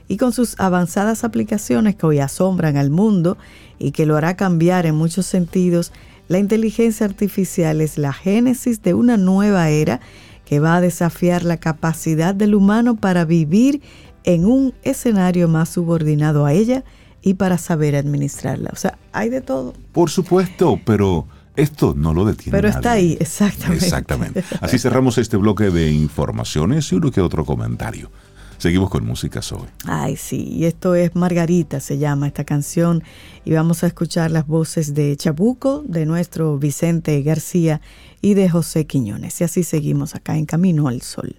Y con sus avanzadas aplicaciones que hoy asombran al mundo y que lo hará cambiar en muchos sentidos, la inteligencia artificial es la génesis de una nueva era que va a desafiar la capacidad del humano para vivir en un escenario más subordinado a ella y para saber administrarla. O sea, hay de todo. Por supuesto, pero esto no lo detiene. Pero nadie. está ahí, exactamente. Exactamente. Así cerramos este bloque de informaciones y uno que otro comentario. Seguimos con música Zoe. Ay, sí, y esto es Margarita, se llama esta canción, y vamos a escuchar las voces de Chabuco, de nuestro Vicente García y de José Quiñones. Y así seguimos acá en Camino al Sol.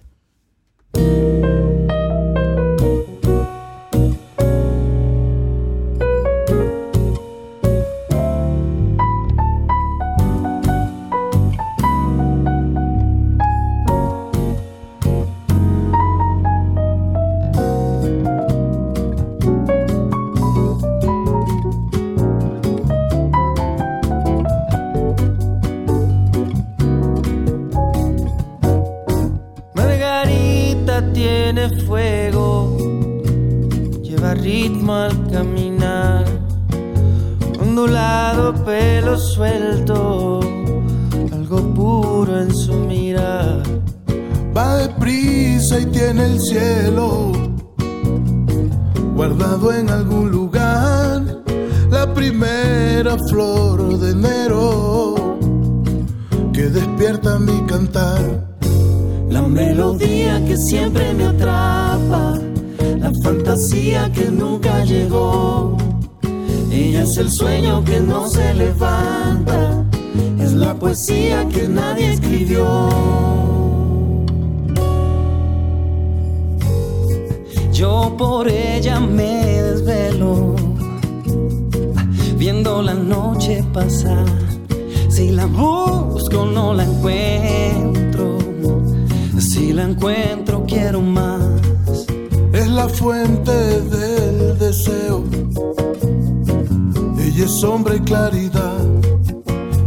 Ritmo al caminar, ondulado pelo suelto, algo puro en su mirar. Va deprisa y tiene el cielo guardado en algún lugar. La primera flor de enero que despierta mi cantar. La melodía que siempre me atrapa, la fantasía que nunca llegó. Ella es el sueño que no se levanta, es la poesía que nadie escribió. Yo por ella me desvelo, viendo la noche pasar. Si la busco no la encuentro, si la encuentro quiero más. La fuente del deseo. Ella es sombra y claridad.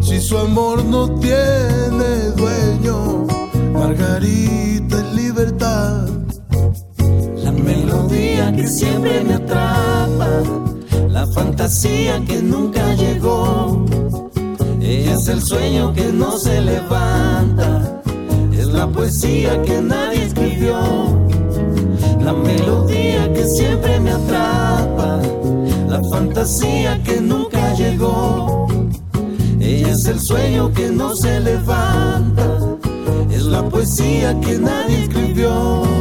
Si su amor no tiene dueño, Margarita es libertad. La melodía que siempre me atrapa, la fantasía que nunca llegó. Ella es el sueño que no se levanta, es la poesía que nadie escribió. La melodía que siempre me atrapa, la fantasía que nunca llegó. Ella es el sueño que no se levanta, es la poesía que nadie escribió.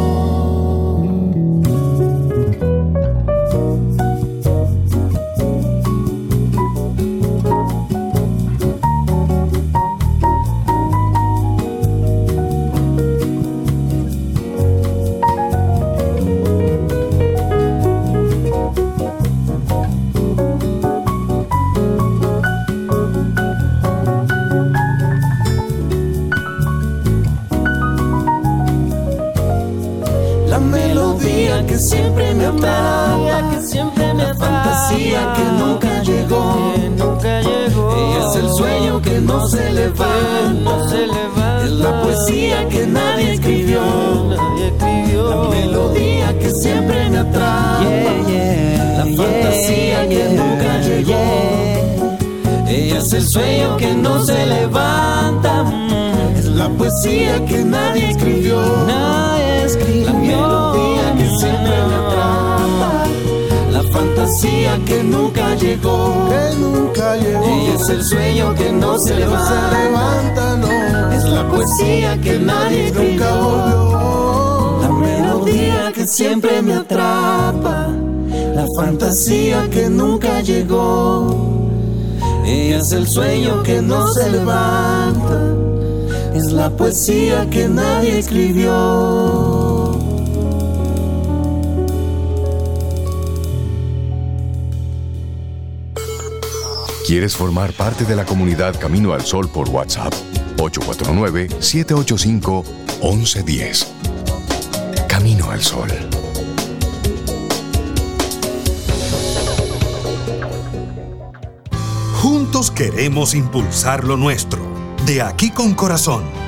Poesía que nadie escribió. Nadie escribió. La melodía que siempre me atrapa. La fantasía que nunca llegó. Que nunca llegó. Ella es el sueño que no se Que no se levanta. no. Es la poesía que nadie Nunca escribió. volvió. La melodía que siempre me atrapa, la fantasía que nunca llegó. Ella es el sueño que no se levanta, la poesía que nadie escribió. ¿Quieres formar parte de la comunidad Camino al Sol por WhatsApp? 849-785-1110. Camino al Sol. Juntos queremos impulsar lo nuestro. De aquí con corazón.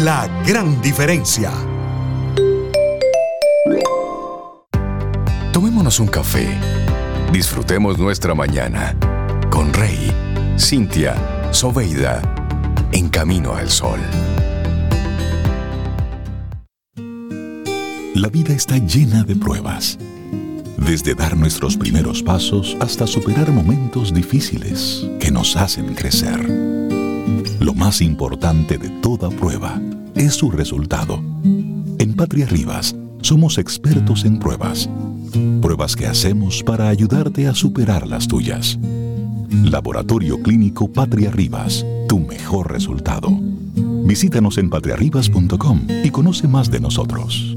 La gran diferencia. Tomémonos un café. Disfrutemos nuestra mañana con Rey, Cintia, Soveida, en camino al sol. La vida está llena de pruebas. Desde dar nuestros primeros pasos hasta superar momentos difíciles que nos hacen crecer. Lo más importante de toda prueba es su resultado. En Patria Rivas somos expertos en pruebas. Pruebas que hacemos para ayudarte a superar las tuyas. Laboratorio Clínico Patria Rivas, tu mejor resultado. Visítanos en patriarribas.com y conoce más de nosotros.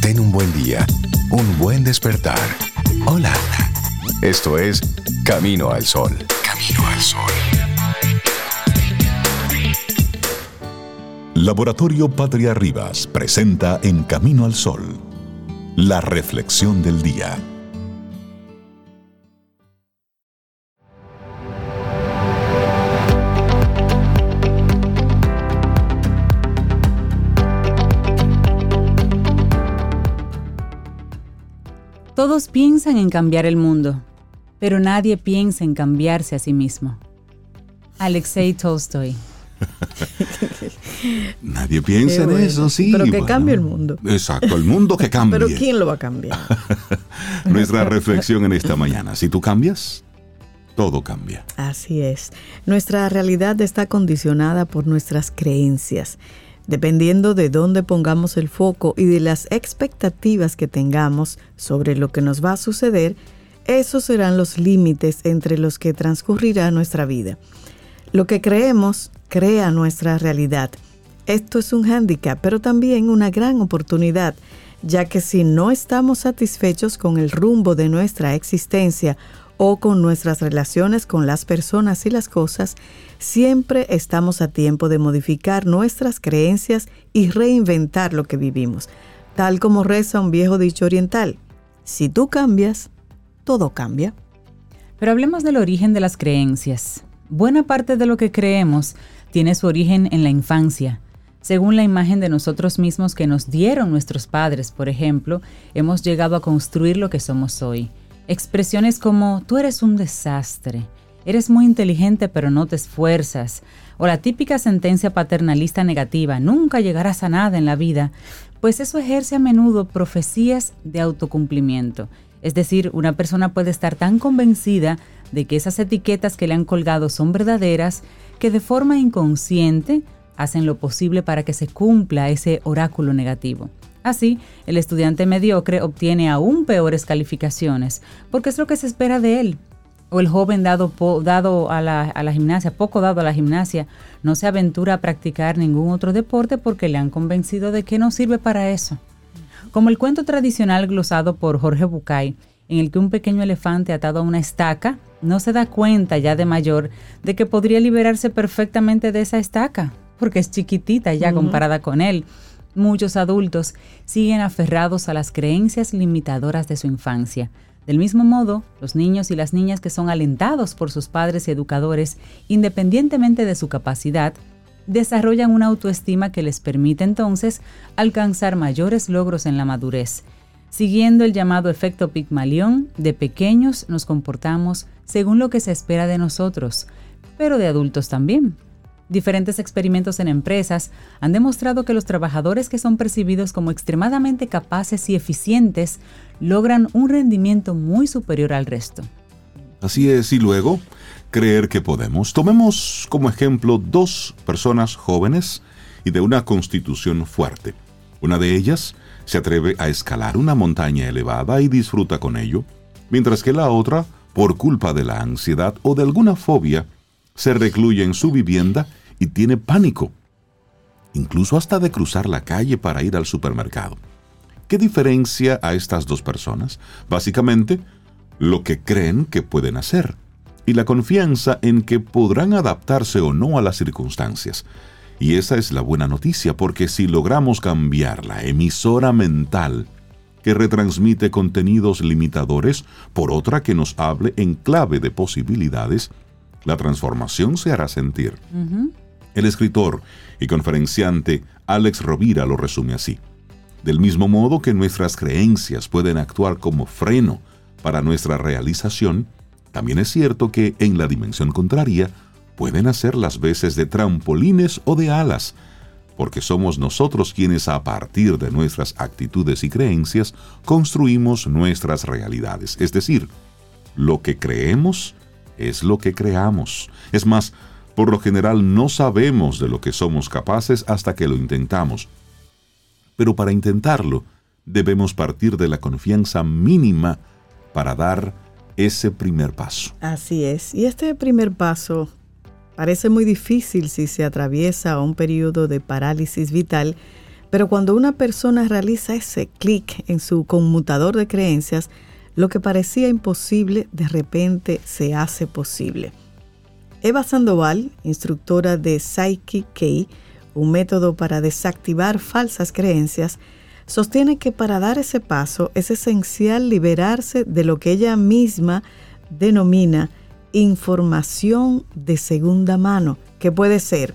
Ten un buen día, un buen despertar. Hola. Esto es Camino al Sol. Camino al Sol. Laboratorio Patria Rivas presenta En Camino al Sol, la reflexión del día. Todos piensan en cambiar el mundo, pero nadie piensa en cambiarse a sí mismo. Alexei Tolstoy. Nadie piensa en eso, sí. Pero que bueno. cambie el mundo. Exacto, el mundo que cambie. Pero ¿quién lo va a cambiar? Nuestra reflexión en esta mañana. Si tú cambias, todo cambia. Así es. Nuestra realidad está condicionada por nuestras creencias. Dependiendo de dónde pongamos el foco y de las expectativas que tengamos sobre lo que nos va a suceder, esos serán los límites entre los que transcurrirá nuestra vida. Lo que creemos crea nuestra realidad. Esto es un hándicap, pero también una gran oportunidad, ya que si no estamos satisfechos con el rumbo de nuestra existencia o con nuestras relaciones con las personas y las cosas, siempre estamos a tiempo de modificar nuestras creencias y reinventar lo que vivimos, tal como reza un viejo dicho oriental. Si tú cambias, todo cambia. Pero hablemos del origen de las creencias. Buena parte de lo que creemos tiene su origen en la infancia. Según la imagen de nosotros mismos que nos dieron nuestros padres, por ejemplo, hemos llegado a construir lo que somos hoy. Expresiones como tú eres un desastre, eres muy inteligente pero no te esfuerzas, o la típica sentencia paternalista negativa, nunca llegarás a nada en la vida, pues eso ejerce a menudo profecías de autocumplimiento. Es decir, una persona puede estar tan convencida de que esas etiquetas que le han colgado son verdaderas que de forma inconsciente hacen lo posible para que se cumpla ese oráculo negativo. Así, el estudiante mediocre obtiene aún peores calificaciones, porque es lo que se espera de él. O el joven dado, dado a, la, a la gimnasia, poco dado a la gimnasia, no se aventura a practicar ningún otro deporte porque le han convencido de que no sirve para eso. Como el cuento tradicional glosado por Jorge Bucay, en el que un pequeño elefante atado a una estaca no se da cuenta ya de mayor de que podría liberarse perfectamente de esa estaca, porque es chiquitita ya comparada con él. Muchos adultos siguen aferrados a las creencias limitadoras de su infancia. Del mismo modo, los niños y las niñas que son alentados por sus padres y educadores, independientemente de su capacidad, desarrollan una autoestima que les permite entonces alcanzar mayores logros en la madurez. Siguiendo el llamado efecto Pigmalión, de pequeños nos comportamos según lo que se espera de nosotros, pero de adultos también. Diferentes experimentos en empresas han demostrado que los trabajadores que son percibidos como extremadamente capaces y eficientes logran un rendimiento muy superior al resto. Así es, y luego, creer que podemos. Tomemos como ejemplo dos personas jóvenes y de una constitución fuerte. Una de ellas se atreve a escalar una montaña elevada y disfruta con ello, mientras que la otra, por culpa de la ansiedad o de alguna fobia, se recluye en su vivienda y tiene pánico, incluso hasta de cruzar la calle para ir al supermercado. ¿Qué diferencia a estas dos personas? Básicamente, lo que creen que pueden hacer y la confianza en que podrán adaptarse o no a las circunstancias. Y esa es la buena noticia, porque si logramos cambiar la emisora mental que retransmite contenidos limitadores por otra que nos hable en clave de posibilidades, la transformación se hará sentir. El escritor y conferenciante Alex Rovira lo resume así. Del mismo modo que nuestras creencias pueden actuar como freno para nuestra realización, también es cierto que en la dimensión contraria pueden hacer las veces de trampolines o de alas, porque somos nosotros quienes a partir de nuestras actitudes y creencias construimos nuestras realidades. Es decir, lo que creemos es lo que creamos. Es más, por lo general no sabemos de lo que somos capaces hasta que lo intentamos. Pero para intentarlo, debemos partir de la confianza mínima para dar ese primer paso. Así es. Y este primer paso parece muy difícil si se atraviesa un periodo de parálisis vital, pero cuando una persona realiza ese clic en su conmutador de creencias, lo que parecía imposible de repente se hace posible. Eva Sandoval, instructora de Psyche K, un método para desactivar falsas creencias, sostiene que para dar ese paso es esencial liberarse de lo que ella misma denomina información de segunda mano, que puede ser,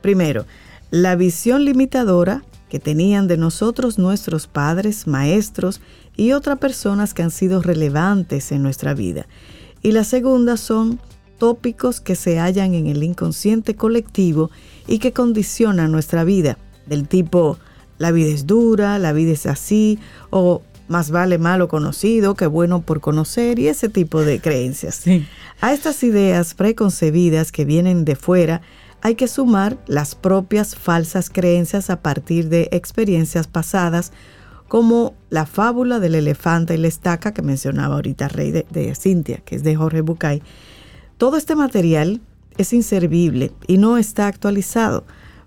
primero, la visión limitadora que tenían de nosotros nuestros padres, maestros y otras personas que han sido relevantes en nuestra vida. Y la segunda son tópicos que se hallan en el inconsciente colectivo y que condicionan nuestra vida, del tipo la vida es dura, la vida es así, o más vale malo conocido que bueno por conocer y ese tipo de creencias. A estas ideas preconcebidas que vienen de fuera hay que sumar las propias falsas creencias a partir de experiencias pasadas como la fábula del elefante y la estaca que mencionaba ahorita Rey de, de Cintia, que es de Jorge Bucay. Todo este material es inservible y no está actualizado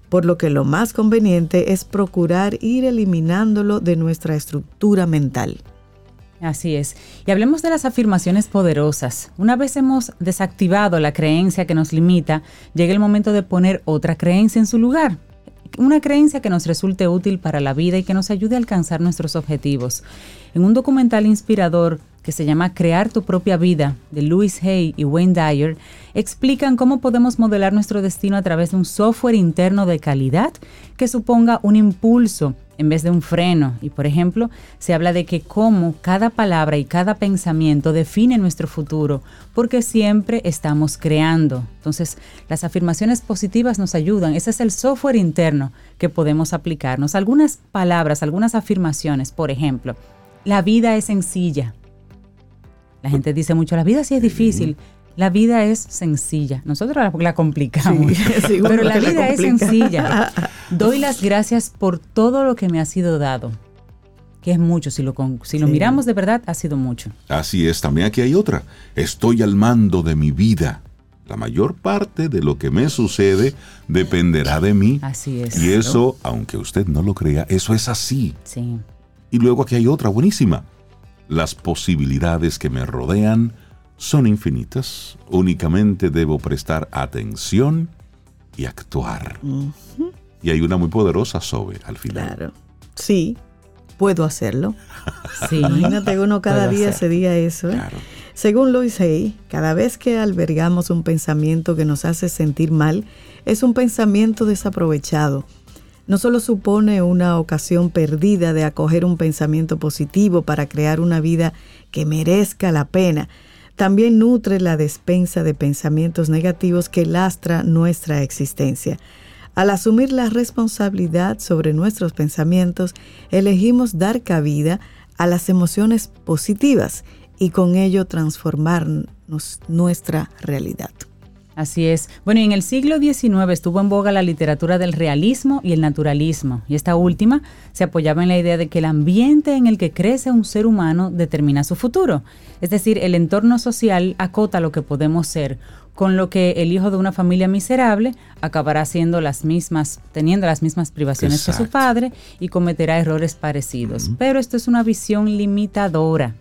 por lo que lo más conveniente es procurar ir eliminándolo de nuestra estructura mental. Así es. Y hablemos de las afirmaciones poderosas. Una vez hemos desactivado la creencia que nos limita, llega el momento de poner otra creencia en su lugar. Una creencia que nos resulte útil para la vida y que nos ayude a alcanzar nuestros objetivos. En un documental inspirador que se llama Crear tu propia vida, de Louis Hay y Wayne Dyer, explican cómo podemos modelar nuestro destino a través de un software interno de calidad que suponga un impulso en vez de un freno. Y por ejemplo, se habla de que cómo cada palabra y cada pensamiento define nuestro futuro, porque siempre estamos creando. Entonces, las afirmaciones positivas nos ayudan. Ese es el software interno que podemos aplicarnos. Algunas palabras, algunas afirmaciones, por ejemplo, la vida es sencilla. La gente dice mucho, la vida sí es difícil. La vida es sencilla. Nosotros la, complicamos. pero la vida es sencilla. Doy las gracias por todo lo que me ha sido dado. Que es mucho. Si lo, si lo miramos de verdad, ha sido mucho. Así es. También aquí hay otra. Estoy al mando de mi vida. La mayor parte de lo que me sucede dependerá de mí. Así es. Y eso, aunque usted no lo crea, eso es así. Sí. Y luego aquí hay otra buenísima. Las posibilidades que me rodean son infinitas. Únicamente debo prestar atención y actuar. Y hay una muy poderosa sobre al final. Claro. Sí, puedo hacerlo. Sí. Imagínate uno cada día se diga eso. ¿eh? Según Louis Hay, cada vez que albergamos un pensamiento que nos hace sentir mal, es un pensamiento desaprovechado. No solo supone una ocasión perdida de acoger un pensamiento positivo para crear una vida que merezca la pena, también nutre la despensa de pensamientos negativos que lastra nuestra existencia. Al asumir la responsabilidad sobre nuestros pensamientos, elegimos dar cabida a las emociones positivas y con ello transformarnos nuestra realidad. Así es. Bueno, y en el siglo XIX estuvo en boga la literatura del realismo y el naturalismo, y esta última se apoyaba en la idea de que el ambiente en el que crece un ser humano determina su futuro. Es decir, el entorno social acota lo que podemos ser, con lo que el hijo de una familia miserable acabará siendo las mismas, teniendo las mismas privaciones que su padre y cometerá errores parecidos. Pero esto es una visión limitadora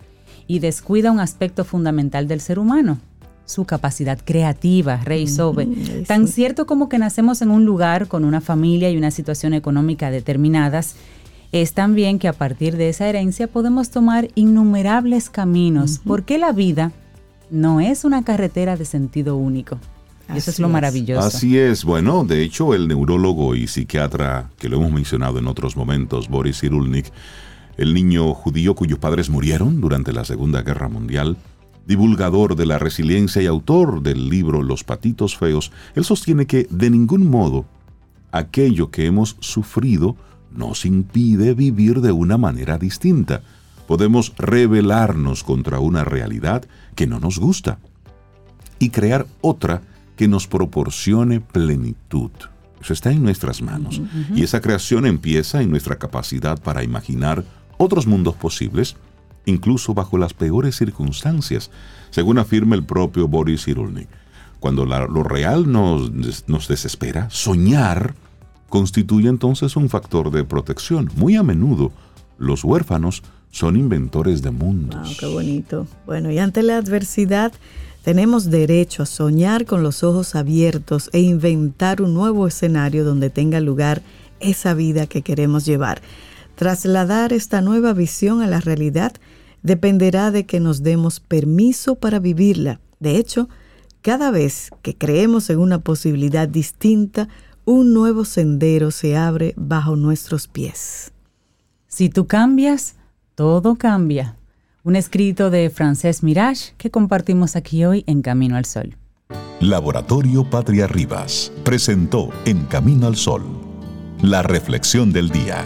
y descuida un aspecto fundamental del ser humano, su capacidad creativa, Rey Sobe. Tan cierto como que nacemos en un lugar con una familia y una situación económica determinadas, es también que a partir de esa herencia podemos tomar innumerables caminos, porque la vida no es una carretera de sentido único. Y eso es lo maravilloso. Así es. Bueno, de hecho, el neurólogo y psiquiatra que lo hemos mencionado en otros momentos, Boris Cyrulnik, el niño judío cuyos padres murieron durante la Segunda Guerra Mundial, divulgador de la resiliencia y autor del libro Los patitos feos, él sostiene que de ningún modo aquello que hemos sufrido nos impide vivir de una manera distinta. Podemos rebelarnos contra una realidad que no nos gusta y crear otra que nos proporcione plenitud. Eso está en nuestras manos. Y esa creación empieza en nuestra capacidad para imaginar otros mundos posibles incluso bajo las peores circunstancias, según afirma el propio Boris Cyrulnik. Cuando lo real nos, desespera, soñar constituye entonces un factor de protección. Muy a menudo, los huérfanos son inventores de mundos. qué bonito. Bueno, y ante la adversidad, tenemos derecho a soñar con los ojos abiertos e inventar un nuevo escenario donde tenga lugar esa vida que queremos llevar. Trasladar esta nueva visión a la realidad dependerá de que nos demos permiso para vivirla. De hecho, cada vez que creemos en una posibilidad distinta, un nuevo sendero se abre bajo nuestros pies. Si tú cambias, todo cambia. Un escrito de Frances Mirage que compartimos aquí hoy en Camino al Sol. Laboratorio Patria Rivas presentó En Camino al Sol la reflexión del día.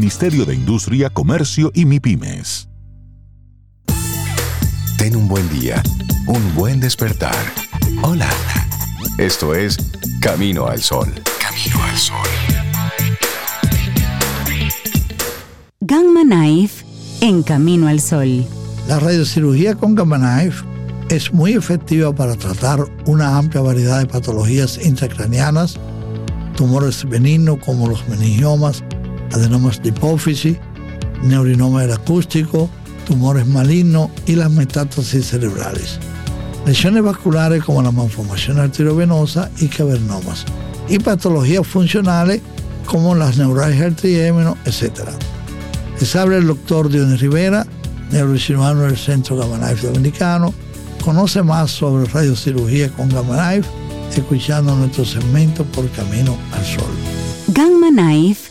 Ministerio de Industria, Comercio y MIPIMES. Ten un buen día, un buen despertar. Hola. Esto es Camino al Sol. Camino al Sol. Gamma Knife en Camino al Sol. La radiocirugía con Gamma Knife es muy efectiva para tratar una amplia variedad de patologías intracranianas, tumores benignos como los meningiomas, adenomas de hipófisis, neurinoma acústico, tumores malignos y las metástasis cerebrales. Lesiones vasculares como la malformación arteriovenosa y cavernomas. Y patologías funcionales como las neuralgias del triémino, etc. Les habla el doctor Dionis Rivera, neurocirujano del Centro Gamma Knife Dominicano. Conoce más sobre radiocirugía con Gamma Knife escuchando nuestro segmento por Camino al Sol. Gamma Knife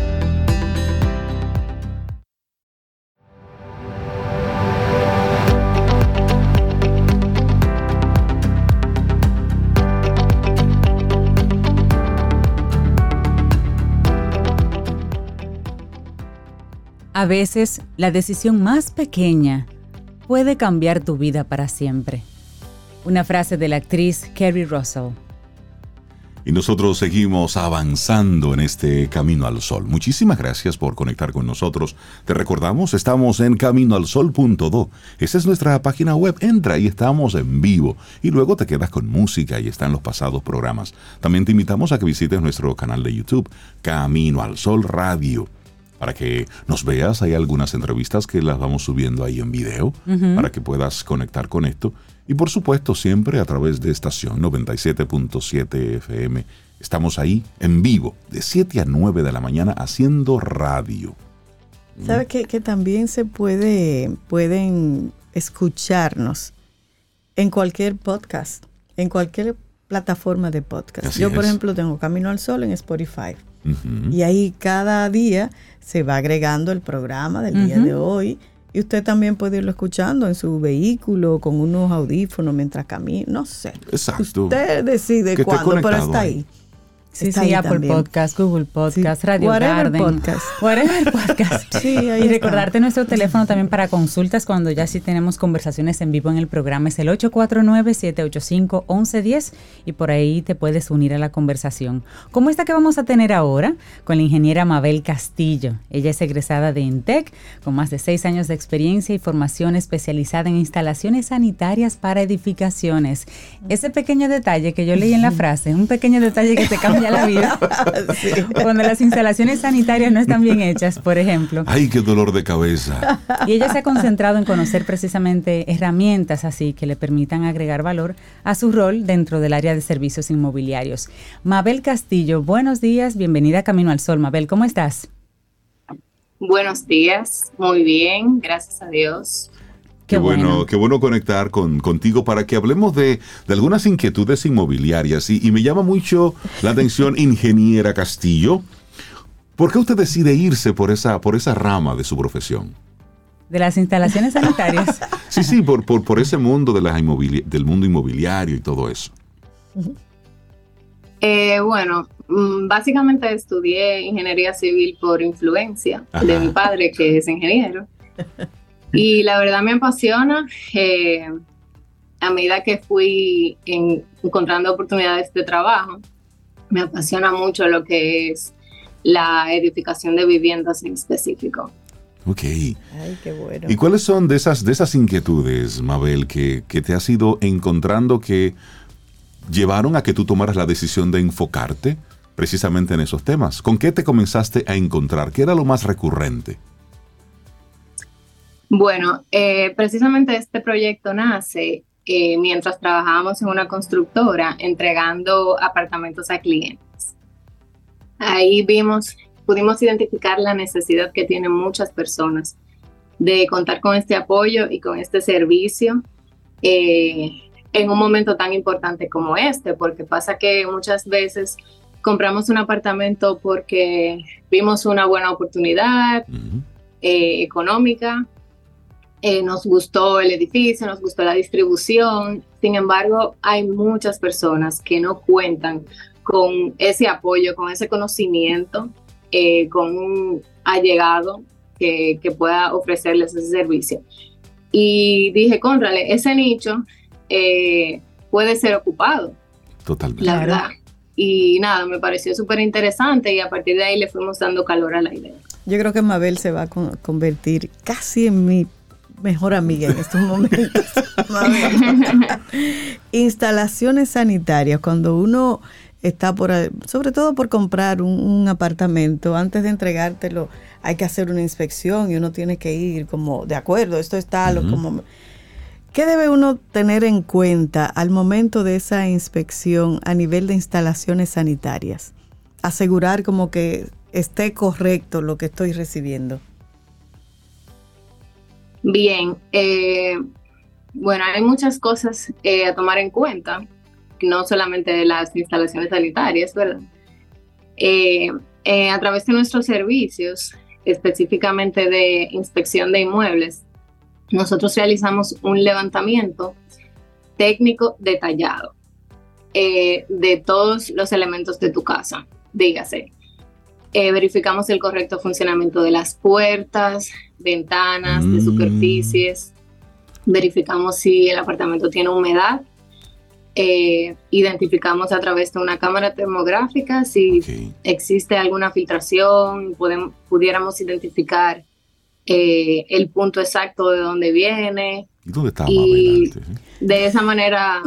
A veces, la decisión más pequeña puede cambiar tu vida para siempre. Una frase de la actriz Kerry Russell. Y nosotros seguimos avanzando en este Camino al Sol. Muchísimas gracias por conectar con nosotros. Te recordamos, estamos en caminoalsol.do. Esa es nuestra página web. Entra y estamos en vivo. Y luego te quedas con música y están los pasados programas. También te invitamos a que visites nuestro canal de YouTube, Camino al Sol Radio. Para que nos veas, hay algunas entrevistas que las vamos subiendo ahí en video, para que puedas conectar con esto. Y por supuesto, siempre a través de estación 97.7 FM. Estamos ahí en vivo, de 7 a 9 de la mañana, haciendo radio. ¿Sabe que, que también se puede, pueden escucharnos en cualquier podcast, en cualquier plataforma de podcast? Así Yo, por es. ejemplo, tengo Camino al Sol en Spotify. Y ahí cada día se va agregando el programa del día de hoy. Y usted también puede irlo escuchando en su vehículo con unos audífonos mientras camina. No sé. Exacto. Usted decide cuándo, pero está ahí. ahí. Sí, Está sí, Apple también. Podcast, Google Podcast, Radio whatever Garden. podcast. Whatever Podcast. Sí, ahí y está. recordarte nuestro teléfono también para consultas cuando ya sí tenemos conversaciones en vivo en el programa. Es el 849-785-1110 y por ahí te puedes unir a la conversación. Como esta que vamos a tener ahora con la ingeniera Mabel Castillo. Ella es egresada de INTEC con más de seis años de experiencia y formación especializada en instalaciones sanitarias para edificaciones. Ese pequeño detalle que yo leí en la frase, un pequeño detalle que te cambia la vida. Cuando las instalaciones sanitarias no están bien hechas, por ejemplo. Ay, qué dolor de cabeza. Y ella se ha concentrado en conocer precisamente herramientas así que le permitan agregar valor a su rol dentro del área de servicios inmobiliarios. Mabel Castillo, buenos días, bienvenida a Camino al Sol. Mabel, ¿cómo estás? Buenos días, muy bien, gracias a Dios. Qué, bueno. qué bueno conectar con, contigo para que hablemos de, de algunas inquietudes inmobiliarias. Y, y me llama mucho la atención, ingeniera Castillo. ¿Por qué usted decide irse por esa, por esa rama de su profesión? De las instalaciones sanitarias. Sí, sí, por, por, por ese mundo de las inmobili- del mundo inmobiliario y todo eso. Eh, bueno, mm, básicamente estudié ingeniería civil por influencia de mi padre, que es ingeniero. Y la verdad me apasiona. eh, a medida que fui en- encontrando oportunidades de trabajo, me apasiona mucho lo que es la edificación de viviendas en específico. Ok. Ay, qué bueno. ¿Y cuáles son de esas, de esas inquietudes, Mabel, que, que te has ido encontrando que llevaron a que tú tomaras la decisión de enfocarte precisamente en esos temas? ¿Con qué te comenzaste a encontrar? ¿Qué era lo más recurrente? Bueno, eh, precisamente este proyecto nace eh, mientras trabajábamos en una constructora entregando apartamentos a clientes. Ahí vimos, pudimos identificar la necesidad que tienen muchas personas de contar con este apoyo y con este servicio eh, en un momento tan importante como este, porque pasa que muchas veces compramos un apartamento porque vimos una buena oportunidad eh, económica, eh, nos gustó el edificio, nos gustó la distribución. Sin embargo, hay muchas personas que no cuentan con ese apoyo, con ese conocimiento, eh, con un allegado que, que pueda ofrecerles ese servicio. Y dije, contrale, ese nicho eh, puede ser ocupado, Totalmente. la verdad. Y nada, me pareció súper interesante y a partir de ahí le fuimos dando calor a la idea. Yo creo que Mabel se va a con- convertir casi en mi mejor amiga en estos momentos. Instalaciones sanitarias, cuando uno está por, sobre todo por comprar un, un apartamento, antes de entregártelo hay que hacer una inspección y uno tiene que ir como, de acuerdo, esto está lo como... ¿Qué debe uno tener en cuenta al momento de esa inspección a nivel de instalaciones sanitarias? Asegurar como que esté correcto lo que estoy recibiendo. Bien, eh, bueno, hay muchas cosas eh, a tomar en cuenta, no solamente de las instalaciones sanitarias, ¿verdad? Eh, eh, a través de nuestros servicios, específicamente de inspección de inmuebles, nosotros realizamos un levantamiento técnico detallado de todos los elementos de tu casa. Dígase, Eh, verificamos el correcto funcionamiento de las puertas, ventanas, de Mm. superficies. Verificamos si el apartamento tiene humedad. Eh, identificamos a través de una cámara termográfica si existe alguna filtración, podemos, pudiéramos identificar eh, el punto exacto de dónde viene ¿Y dónde está y de esa manera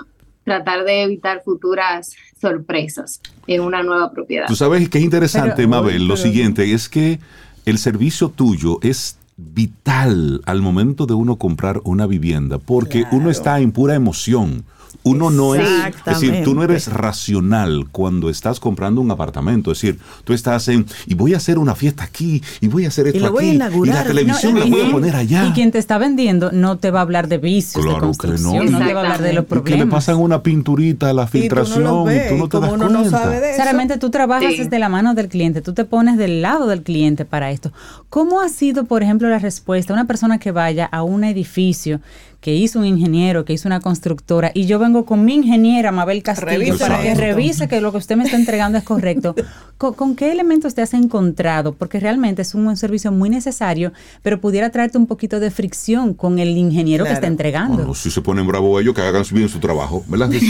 tratar de evitar futuras sorpresas en una nueva propiedad. Tú sabes que es interesante, Pero- Mabel, lo siguiente es que el servicio tuyo es vital al momento de uno comprar una vivienda, porque uno está en pura emoción. Uno no es, es decir, tú no eres racional cuando estás comprando un apartamento. Es decir, tú estás en, y voy a hacer una fiesta aquí, y voy a hacer esto lo voy a aquí, y la televisión No, la y- voy a poner allá. Y quien te está vendiendo no te va a hablar de vicios, Claro de que construcción, no. no. te va a hablar de los Y que le problemas. pasan una pinturita a la filtración y tú no, te das cuenta. Sinceramente, tú trabajas Sí. desde la mano del cliente, tú te pones del lado del cliente para esto. ¿Cómo ha sido, por ejemplo, la respuesta a una persona que vaya a un edificio que hizo un ingeniero, que hizo una constructora, y yo vengo con mi ingeniera, Mabel Castillo, Revisa para que esto. revise que lo que usted me está entregando es correcto? ¿Con, con qué elementos te has encontrado? Porque realmente es un, buen servicio muy necesario, pero pudiera traerte un poquito de fricción con el ingeniero que está entregando. Bueno, si se ponen bravos ellos, que hagan bien su trabajo, ¿verdad?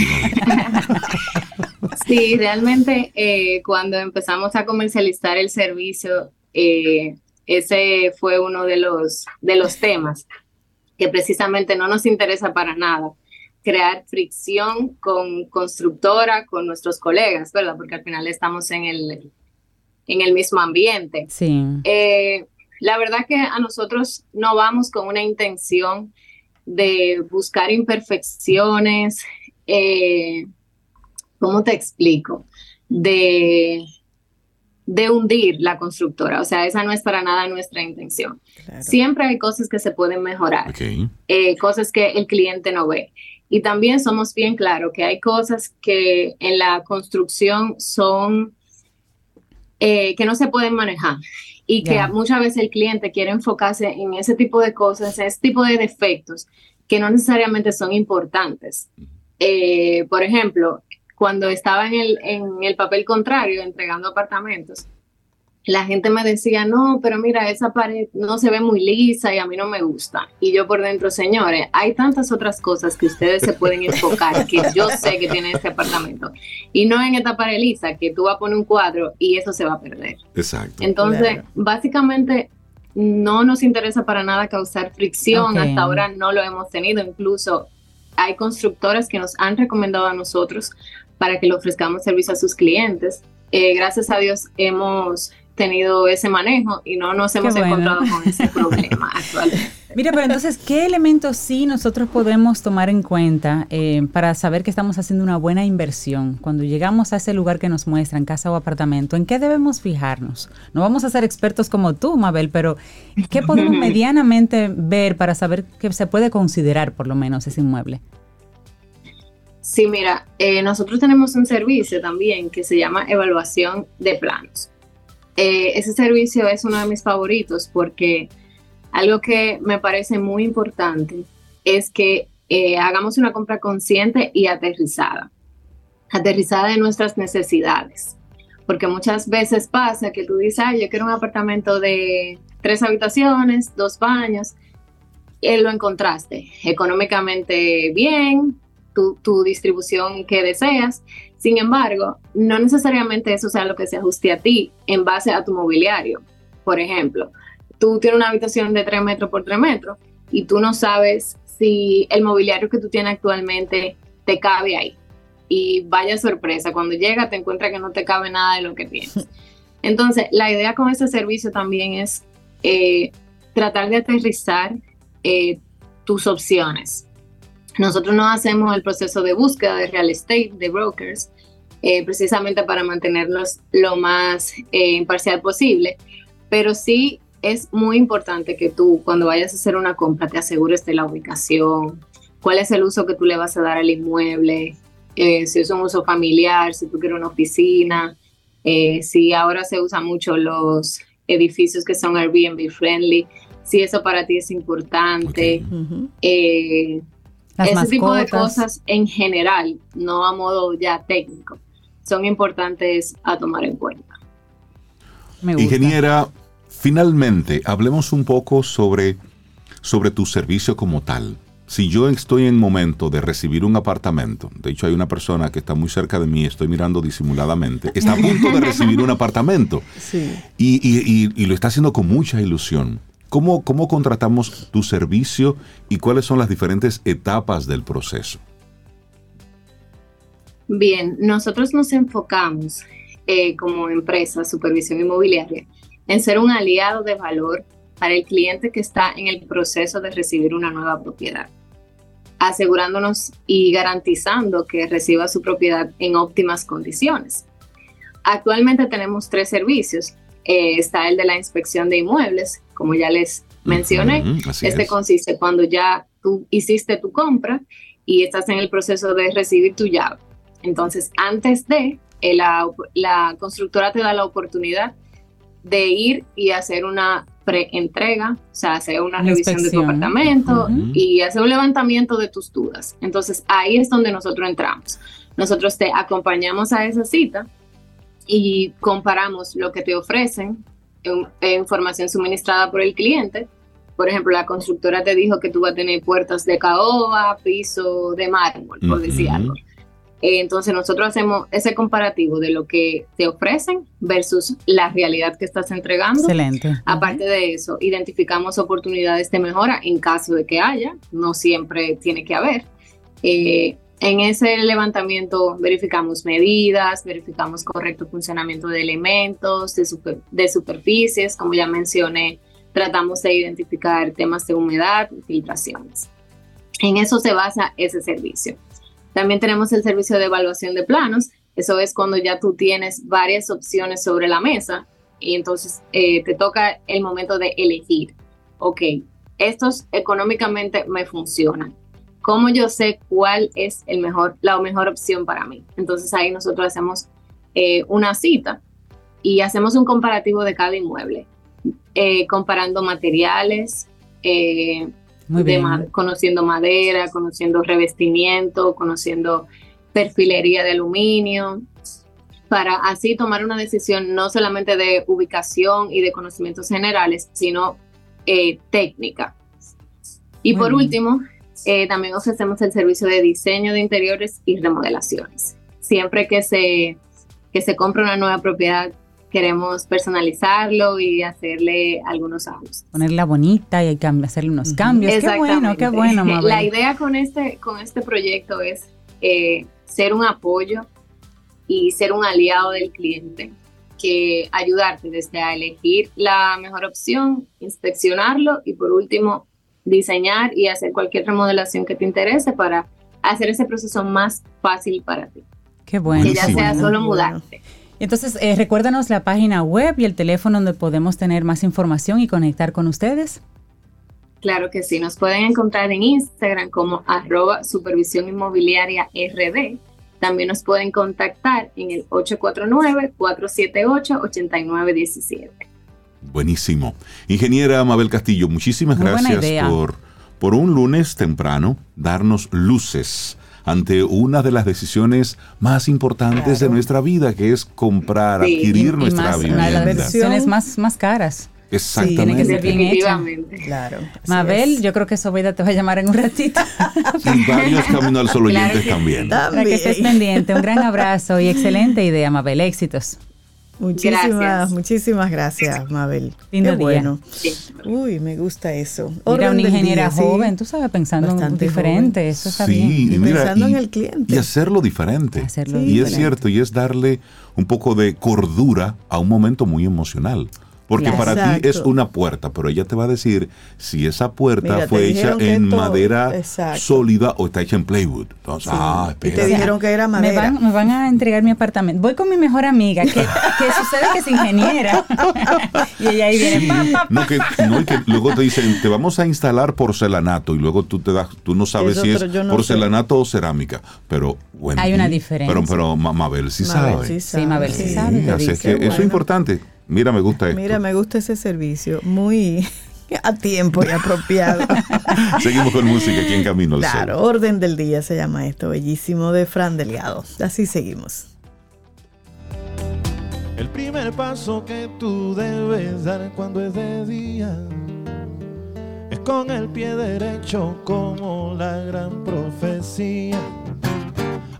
Sí, realmente eh, cuando empezamos a comercializar el servicio, eh, ese fue uno de los, de los temas que precisamente no nos interesa para nada crear fricción con constructora, con nuestros colegas, ¿verdad? Porque al final estamos en el, en el mismo ambiente. Sí. Eh, la verdad que a nosotros no vamos con una intención de buscar imperfecciones, eh, ¿cómo te explico? De, de hundir la constructora. O sea, esa no es para nada nuestra intención. Siempre hay cosas que se pueden mejorar, eh, cosas que el cliente no ve. Y también somos bien claros que hay cosas que en la construcción son eh, que no se pueden manejar y que muchas veces el cliente quiere enfocarse en ese tipo de cosas, en ese tipo de defectos que no necesariamente son importantes. Eh, por ejemplo, cuando estaba en el, en el papel contrario entregando apartamentos, la gente me decía, no, pero mira, esa pared no se ve muy lisa y a mí no me gusta. Y yo por dentro, señores, hay tantas otras cosas que ustedes se pueden enfocar que yo sé que tiene este apartamento. Y no en esta pared lisa, que tú vas a poner un cuadro y eso se va a perder. Exacto. Entonces, básicamente, no nos interesa para nada causar fricción. Ok. Hasta ahora no lo hemos tenido. Incluso hay constructoras que nos han recomendado a nosotros para que le ofrezcamos servicio a sus clientes. Eh, gracias a Dios hemos tenido ese manejo y no nos hemos bueno. encontrado con ese problema actualmente. Mira, pero entonces, ¿qué elementos sí nosotros podemos tomar en cuenta eh, para saber que estamos haciendo una buena inversión cuando llegamos a ese lugar que nos muestran, casa o apartamento? ¿En qué debemos fijarnos? No vamos a ser expertos como tú, Mabel, pero ¿qué podemos medianamente ver para saber que se puede considerar por lo menos ese inmueble? Sí, mira, eh, nosotros tenemos un servicio también que se llama evaluación de planos. Eh, ese servicio es uno de mis favoritos porque algo que me parece muy importante es que eh, hagamos una compra consciente y aterrizada, aterrizada de nuestras necesidades. Porque muchas veces pasa que tú dices, "Ay, yo quiero un apartamento de tres habitaciones, dos baños, y lo encontraste económicamente bien, tu, tu distribución que deseas. Sin embargo, no necesariamente eso sea lo que se ajuste a ti en base a tu mobiliario. Por ejemplo, tú tienes una habitación de 3 metros por 3 metros y tú no sabes si el mobiliario que tú tienes actualmente te cabe ahí. Y vaya sorpresa, cuando llega te encuentras que no te cabe nada de lo que tienes. Entonces, la idea con este servicio también es eh, tratar de aterrizar eh, tus opciones. Nosotros no hacemos el proceso de búsqueda de real estate, de brokers, eh, precisamente para mantenernos lo más eh, imparcial posible, pero sí es muy importante que tú cuando vayas a hacer una compra te asegures de la ubicación, cuál es el uso que tú le vas a dar al inmueble, eh, si es un uso familiar, si tú quieres una oficina, eh, si ahora se usan mucho los edificios que son Airbnb friendly, si eso para ti es importante. eh, Las ese tipo de cosas en general, no a modo ya técnico, son importantes a tomar en cuenta. Me gusta. Ingeniera, finalmente, hablemos un poco sobre, sobre tu servicio como tal. Si yo estoy en momento de recibir un apartamento, de hecho hay una persona que está muy cerca de mí, estoy mirando disimuladamente, está a punto de recibir un apartamento Sí. y, y- y- y lo está haciendo con mucha ilusión. ¿Cómo, ¿Cómo contratamos tu servicio y cuáles son las diferentes etapas del proceso? Bien, nosotros nos enfocamos eh, como empresa Supervisión Inmobiliaria en ser un aliado de valor para el cliente que está en el proceso de recibir una nueva propiedad, asegurándonos y garantizando que reciba su propiedad en óptimas condiciones. Actualmente tenemos tres servicios. Eh, está el de la inspección de inmuebles, como ya les mencioné. Así este es. consiste cuando ya tú hiciste tu compra y estás en el proceso de recibir tu llave. Entonces, antes de, eh, la, la constructora te da la oportunidad de ir y hacer una preentrega, o sea, hacer una revisión de tu apartamento y hacer un levantamiento de tus dudas. Entonces, ahí es donde nosotros entramos. Nosotros te acompañamos a esa cita y comparamos lo que te ofrecen, en- en información suministrada por el cliente. Por ejemplo, la constructora te dijo que tú vas a tener puertas de caoba, piso de mármol, por decir Ujú. algo. Eh, Entonces nosotros hacemos ese comparativo de lo que te ofrecen versus la realidad que estás entregando. Excelente. Aparte de eso, identificamos oportunidades de mejora en caso de que haya, no siempre tiene que haber. Eh, en ese levantamiento verificamos medidas, verificamos correcto funcionamiento de elementos, de, super- de superficies, como ya mencioné, tratamos de identificar temas de humedad, filtraciones. En eso se basa ese servicio. También tenemos el servicio de evaluación de planos. Eso es cuando ya tú tienes varias opciones sobre la mesa y entonces eh, te toca el momento de elegir. Ok, estos económicamente me funcionan. ¿Cómo yo sé cuál es el mejor, la mejor opción para mí? Entonces ahí nosotros hacemos eh, una cita y hacemos un comparativo de cada inmueble, eh, comparando materiales, eh, Muy de bien. ma- conociendo madera, conociendo revestimiento, conociendo perfilería de aluminio, para así tomar una decisión no solamente de ubicación y de conocimientos generales, sino técnica. Y Muy por bien. último, eh, también ofrecemos el servicio de diseño de interiores y remodelaciones. Siempre que se, que se compra una nueva propiedad, queremos personalizarlo y hacerle algunos ajustes. Ponerla bonita y hacerle unos cambios. Qué bueno, qué bueno, Mabel. La idea con este, con este proyecto es eh, ser un apoyo y ser un aliado del cliente, que ayudarte desde a elegir la mejor opción, inspeccionarlo y por último diseñar y hacer cualquier remodelación que te interese para hacer ese proceso más fácil para ti. Qué bueno. que ya sea bueno. solo mudarte. Entonces, eh, recuérdanos la página web y el teléfono donde podemos tener más información y conectar con ustedes. Claro que sí, nos pueden encontrar en Instagram como arroba supervisión inmobiliaria RD. También nos pueden contactar en el 849-478-8917. Buenísimo. Ingeniera Mabel Castillo, muchísimas Muy gracias por, por un lunes temprano darnos luces ante una de las decisiones más importantes de nuestra vida, que es comprar, Sí, adquirir y- y nuestra más, vivienda. Una de las decisiones más, más caras. Exactamente. Tiene que ser bien hecha. Claro. Mabel, yo creo que Sobeida te va a llamar en un ratito. Y varios Camino al Sol Claro oyentes también. Para que estés pendiente. Un gran abrazo y excelente idea, Mabel. Éxitos. Muchísimas, Gracias. muchísimas gracias, Mabel. Lindo Qué día. bueno. Uy, me gusta eso. Orden una ingeniera día, sí. joven, tú sabes, pensando en Bastante diferente, joven. eso está Sí, bien. y mira, Pensando y, en el cliente. y hacerlo diferente. Hacerlo y es diferente. cierto, y es darle un poco de cordura a un momento muy emocional. Porque Claro. para ti es una puerta, pero ella te va a decir si esa puerta Mira, fue hecha en madera Exacto. sólida o está hecha en plywood. Entonces, ah, Y te espera. dijeron que era Me madera. van, me van a entregar mi apartamento. Voy con mi mejor amiga, que, que sucede que es ingeniera. y ella ahí viene, Sí, pa, pa, pa. no, que, no, y que luego te dicen, te vamos a instalar porcelanato y luego tú te das, tú no sabes Eso, si es no porcelanato o cerámica, pero bueno. Hay una diferencia. Pero, pero Ma- Mabel sí Mabel sabe. sí Sí, Mabel sí sabe, así es que eso es importante. Mira, me gusta esto. Mira, me gusta ese servicio. Muy a tiempo y apropiado. Seguimos con música aquí en Camino al Claro, Sol. orden del día se llama esto, bellísimo de Fran Delgado. Así seguimos. El primer paso que tú debes dar cuando es de día es con el pie derecho como la gran profecía.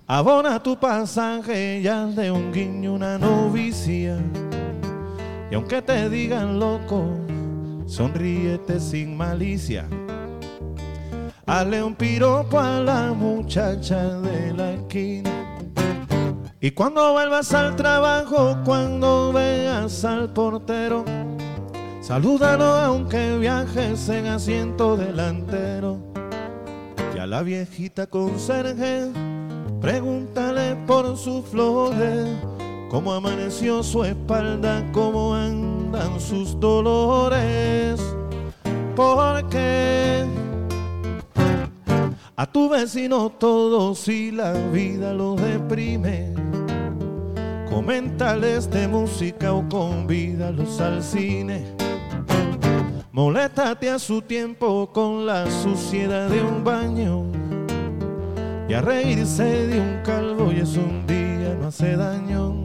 Abona tu pasaje ya de un guiño una novicia. Y aunque te digan loco, sonríete sin malicia. Hale un piropo a la muchacha de la esquina. Y cuando vuelvas al trabajo, cuando veas al portero, salúdalo aunque viajes en asiento delantero. Y a la viejita conserje, pregúntale por sus flores, cómo amaneció su espalda, cómo andan sus dolores. Porque a tu vecino todo si la vida lo deprime. Coméntales de música o convídalos al cine. Molétate a su tiempo con la suciedad de un baño. Y a reírse de un calvo y es un día no hace daño.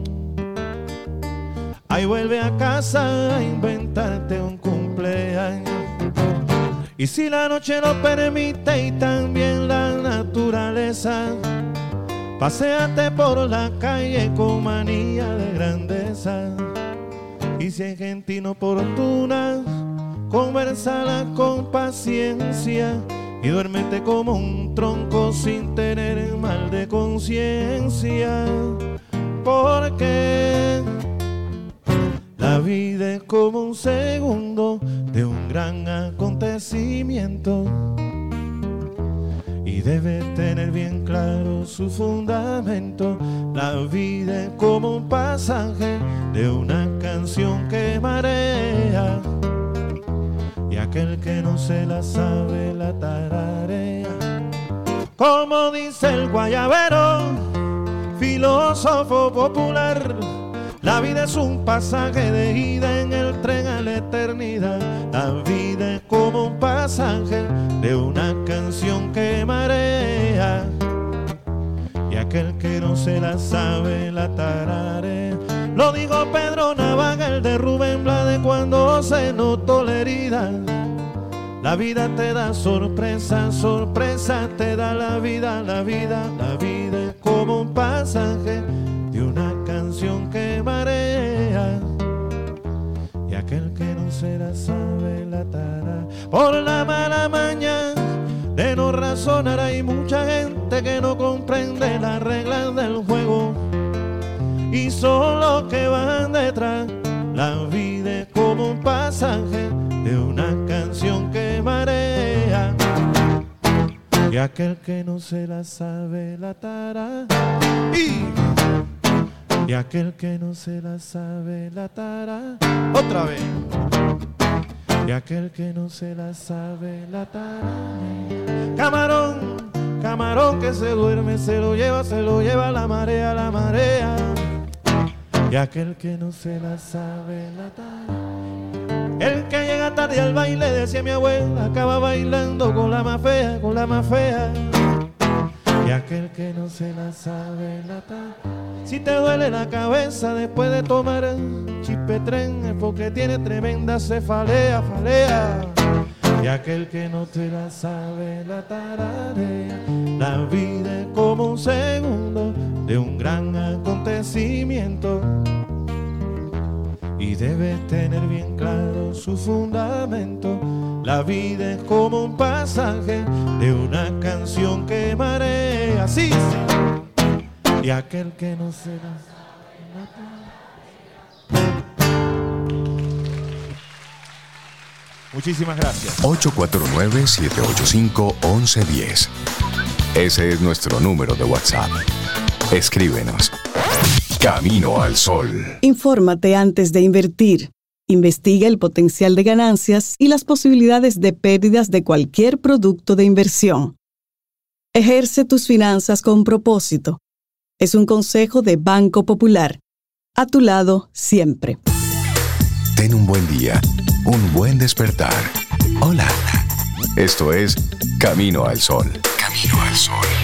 Ahí vuelve a casa a inventarte un cumpleaños. Y si la noche lo permite y también la naturaleza, paséate por la calle con manía de grandeza. Y si hay gente inoportuna, conversala con paciencia y duérmete como un tronco sin tener mal de conciencia. Porque vida es como un segundo de un gran acontecimiento y debe tener bien claro su fundamento. La vida es como un pasaje de una canción que marea y aquel que no se la sabe la tararea. Como dice el guayabero, filósofo popular. La vida es un pasaje de ida en el tren a la eternidad. La vida es como un pasaje de una canción que marea. Y aquel que no se la sabe la tararea. Lo dijo Pedro Navaja, el de Rubén Blades cuando se notó la herida. La vida te da sorpresa, sorpresa te da la vida, la vida, la vida es como un pasaje canción que marea. Y aquel que no se la sabe la tará. Por la mala mañana de no razonar hay mucha gente que no comprende las reglas del juego. Y son los que van detrás. La vida es como un pasaje de una canción que marea. Y aquel que no se la sabe la tará. Y y aquel que no se la sabe la tará. Otra vez. Y aquel que no se la sabe la tará. Camarón, camarón que se duerme, se lo lleva, se lo lleva la marea, la marea. Y aquel que no se la sabe la tará. El que llega tarde al baile, decía mi abuela, acaba bailando con la más fea, con la más fea. Y aquel que no se la sabe la tará. Si te duele la cabeza después de tomar tren es porque tiene tremenda cefalea, falea. Y aquel que no te la sabe la tararea. La vida es como un segundo de un gran acontecimiento. Y debes tener bien claro su fundamento. La vida es como un pasaje de una canción que marea. Así y aquel que no se la Muchísimas gracias. 849-785-1110. Ese es nuestro número de WhatsApp. Escríbenos. Camino al Sol. Infórmate antes de invertir. Investiga el potencial de ganancias y las posibilidades de pérdidas de cualquier producto de inversión. Ejerce tus finanzas con propósito es un consejo de Banco Popular. A tu lado siempre. Ten un buen día, un buen despertar. Hola. Esto es Camino al Sol. Camino al Sol.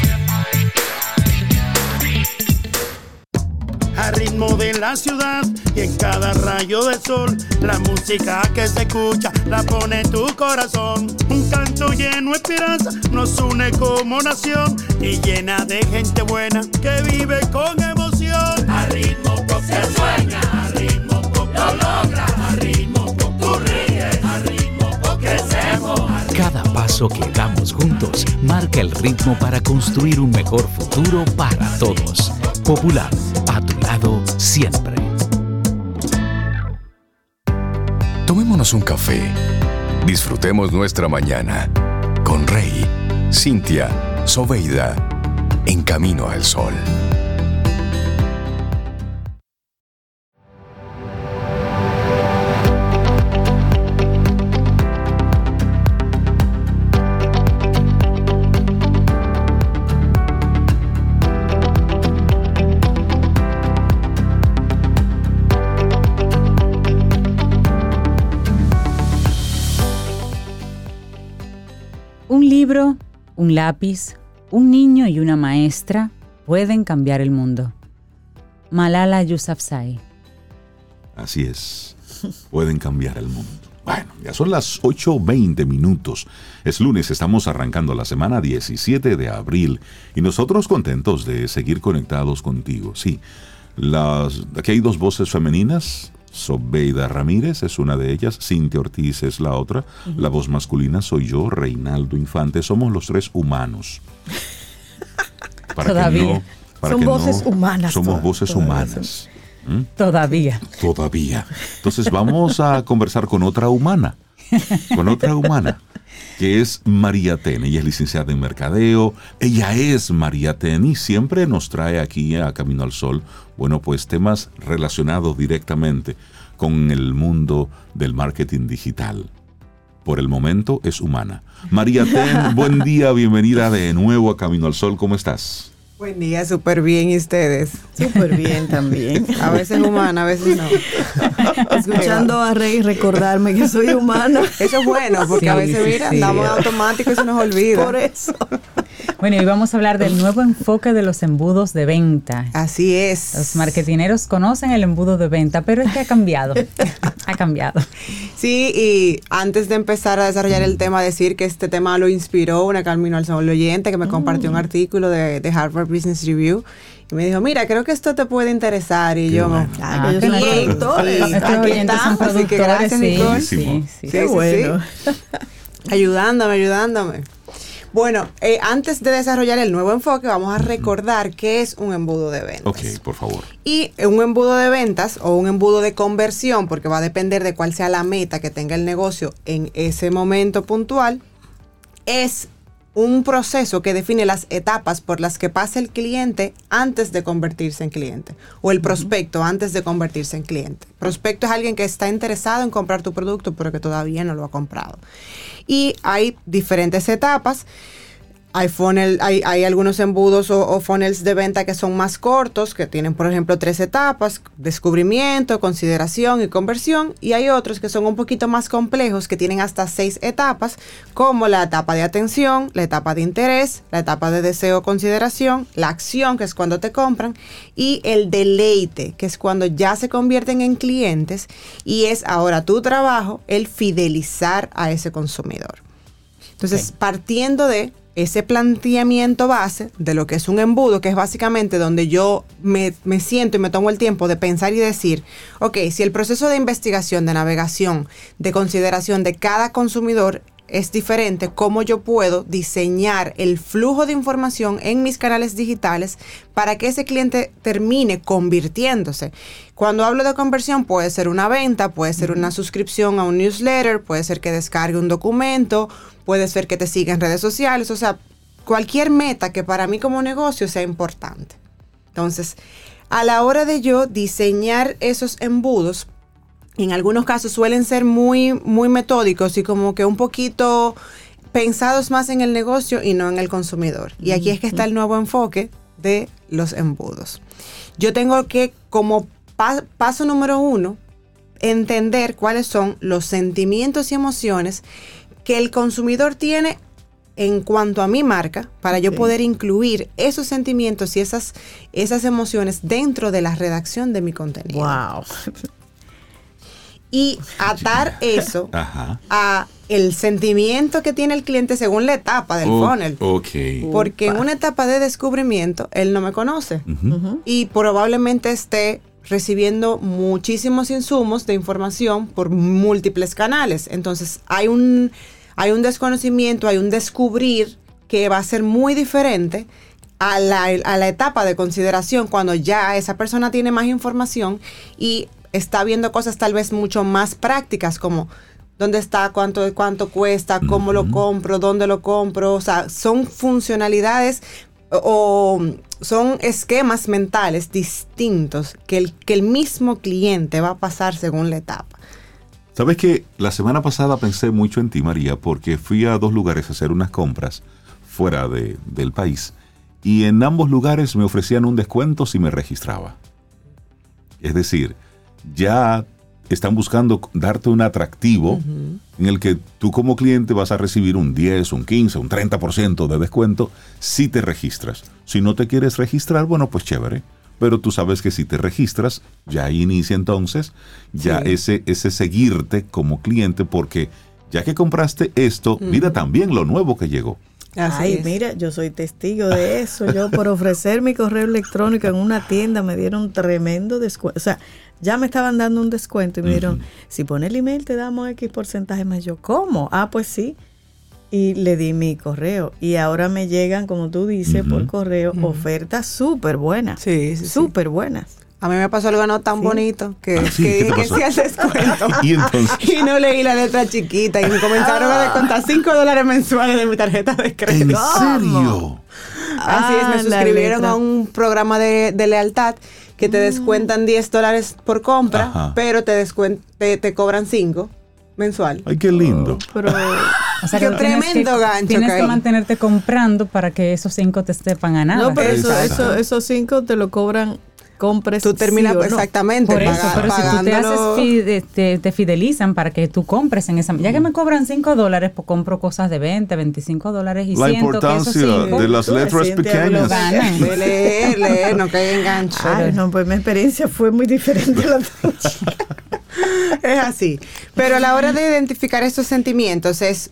Al ritmo de la ciudad y en cada rayo de sol, la música que se escucha la pone en tu corazón. Un canto lleno de esperanza nos une como nación y llena de gente buena que vive con emoción. Al ritmo sueña, paso que damos juntos marca el ritmo para construir un mejor futuro para todos. Popular, a tu lado siempre. Tomémonos un café. Disfrutemos nuestra mañana con Rey, Cintia, Soveida, en camino al sol. Libro, un lápiz, un niño y una maestra pueden cambiar el mundo. Malala Yousafzai. Así es. Pueden cambiar el mundo. Bueno, ya son las 8.20 minutos. Es lunes, estamos arrancando la semana 17 de abril y nosotros contentos de seguir conectados contigo. Sí, las, aquí hay dos voces femeninas. Sobeida Ramírez es una de ellas, Cintia Ortiz es la otra. La voz masculina soy yo, Reinaldo Infante. Somos los tres humanos. Para que Todavía. no- para Son que no- voces humanas Somos voces humanas. ¿Mm? Todavía. Todavía. Entonces vamos a conversar con otra humana, con otra humana, que es María Ten. Ella es licenciada en Mercadeo, ella es María Ten y siempre nos trae aquí a Camino al Sol, bueno, pues temas relacionados directamente con el mundo del marketing digital. Por el momento es humana. María Ten, buen día, bienvenida de nuevo a Camino al Sol, ¿cómo estás? Buen día, súper bien. ¿Y ustedes? Súper bien también. A veces humana, a veces no. Escuchando a Rey recordarme que soy humana. Eso es bueno, porque a veces, sí, mira, sí. andamos en automático y se nos olvida. Por eso. Bueno, y vamos a hablar del nuevo enfoque de los embudos de venta. Así es. Los marketineros conocen el embudo de venta, pero es que ha cambiado. ha cambiado. Sí, y antes de empezar a desarrollar el tema, decir que este tema lo inspiró una Camino al Sol oyente que me compartió un artículo de, de Harvard Business Review y me dijo, mira, creo que esto te puede interesar. Y yo, Ah, que ellos son productores. Aquí oyentes son estamos, así que gracias, sí, Nicole. sí, sí. Sí, Qué sí, bueno. sí. Ayudándome, ayudándome. Bueno, eh, antes de desarrollar el nuevo enfoque, vamos a recordar qué es un embudo de venta. Ok, por favor. Y un embudo de ventas o un embudo de conversión, porque va a depender de cuál sea la meta que tenga el negocio en ese momento puntual, es un proceso que define las etapas por las que pasa el cliente antes de convertirse en cliente o el prospecto antes de convertirse en cliente. Prospecto es alguien que está interesado en comprar tu producto pero que todavía no lo ha comprado. Y hay diferentes etapas. Hay, funnel, hay, hay algunos embudos o, o funnels de venta que son más cortos, que tienen, por ejemplo, tres etapas, descubrimiento, consideración y conversión, y hay otros que son un poquito más complejos, que tienen hasta seis etapas, como la etapa de atención, la etapa de interés, la etapa de deseo o consideración, la acción, que es cuando te compran, y el deleite, que es cuando ya se convierten en clientes, y es ahora tu trabajo el fidelizar a ese consumidor. Entonces, partiendo de ese planteamiento base de lo que es un embudo, que es básicamente donde yo me, me siento y me tomo el tiempo de pensar y decir, ok, si el proceso de investigación, de navegación, de consideración de cada consumidor es diferente, cómo yo puedo diseñar el flujo de información en mis canales digitales para que ese cliente termine convirtiéndose. Cuando hablo de conversión puede ser una venta, puede ser una suscripción a un newsletter, puede ser que descargue un documento, puede ser que te siga en redes sociales, o sea, cualquier meta que para mí como negocio sea importante. Entonces, a la hora de yo diseñar esos embudos, en algunos casos suelen ser muy, muy metódicos y como que un poquito pensados más en el negocio y no en el consumidor. Y aquí es que está el nuevo enfoque de los embudos. Yo tengo que, como pa- paso número uno, entender cuáles son los sentimientos y emociones que el consumidor tiene en cuanto a mi marca, para yo poder incluir esos sentimientos y esas, esas emociones dentro de la redacción de mi contenido. Wow. Y atar eso Ajá. a el sentimiento que tiene el cliente según la etapa del funnel. Ok. Porque en una etapa de descubrimiento, él no me conoce. Y probablemente esté recibiendo muchísimos insumos de información por múltiples canales. Entonces, hay un, hay un desconocimiento, hay un descubrir que va a ser muy diferente a la, a la etapa de consideración cuando ya esa persona tiene más información y está viendo cosas tal vez mucho más prácticas como dónde está, cuánto, cuánto cuesta, cómo lo compro, dónde lo compro. O sea, son funcionalidades o, o son esquemas mentales distintos que el, que el mismo cliente va a pasar según la etapa. Sabes que la semana pasada pensé mucho en ti, María, porque fui a dos lugares a hacer unas compras fuera de- del país y en ambos lugares me ofrecían un descuento si me registraba. Es decir, ya están buscando darte un atractivo en el que tú como cliente vas a recibir un 10, un 15, un 30% de descuento si te registras. Si no te quieres registrar, bueno, pues chévere. Pero tú sabes que si te registras, ya ahí inicia entonces ya Sí. ese, ese seguirte como cliente porque ya que compraste esto, mira también lo nuevo que llegó. Ay, mira, yo soy testigo de eso. Yo por ofrecer mi correo electrónico en una tienda me dieron tremendo descuento. O sea, ya me estaban dando un descuento y me dijeron, si pone el email te damos X porcentaje más. Yo, ¿cómo? Ah, pues sí. Y le di mi correo. Y ahora me llegan, como tú dices, por correo, ofertas súper buenas. Sí, sí, sí. Súper buenas. A mí me pasó algo no tan Sí. bonito que, Ah, sí, que ¿qué te dije que pasó? sí al descuento. Y entonces, Y no leí la letra chiquita y me comenzaron a descontar 5 dólares mensuales de mi tarjeta de ¿en crédito. serio? Así es, Ah, me suscribieron a un programa de, de lealtad que te descuentan 10 dólares por compra, Ajá. pero te, descuen- te, te cobran 5 mensual. Ay, qué lindo. Pero O sea, Qué que tremendo que, gancho Tienes que que mantenerte comprando para que esos cinco te sepan a nada. no, pero eso, eso, esos cinco te lo cobran compres. Tú terminas sí o no. exactamente Por eso, paga- pero si tú te, haces pagándolo- fi- de- te, te fidelizan para que tú compres en esa... Ya que me cobran 5 dólares, pues compro cosas de 20, 25 dólares y La siento que esos importancia 5 de las letras pequeñas. De leer, leer, no cae engancho. Ay, no, pues mi experiencia fue muy diferente a la tuya. Es así. Pero a la hora de identificar estos sentimientos es,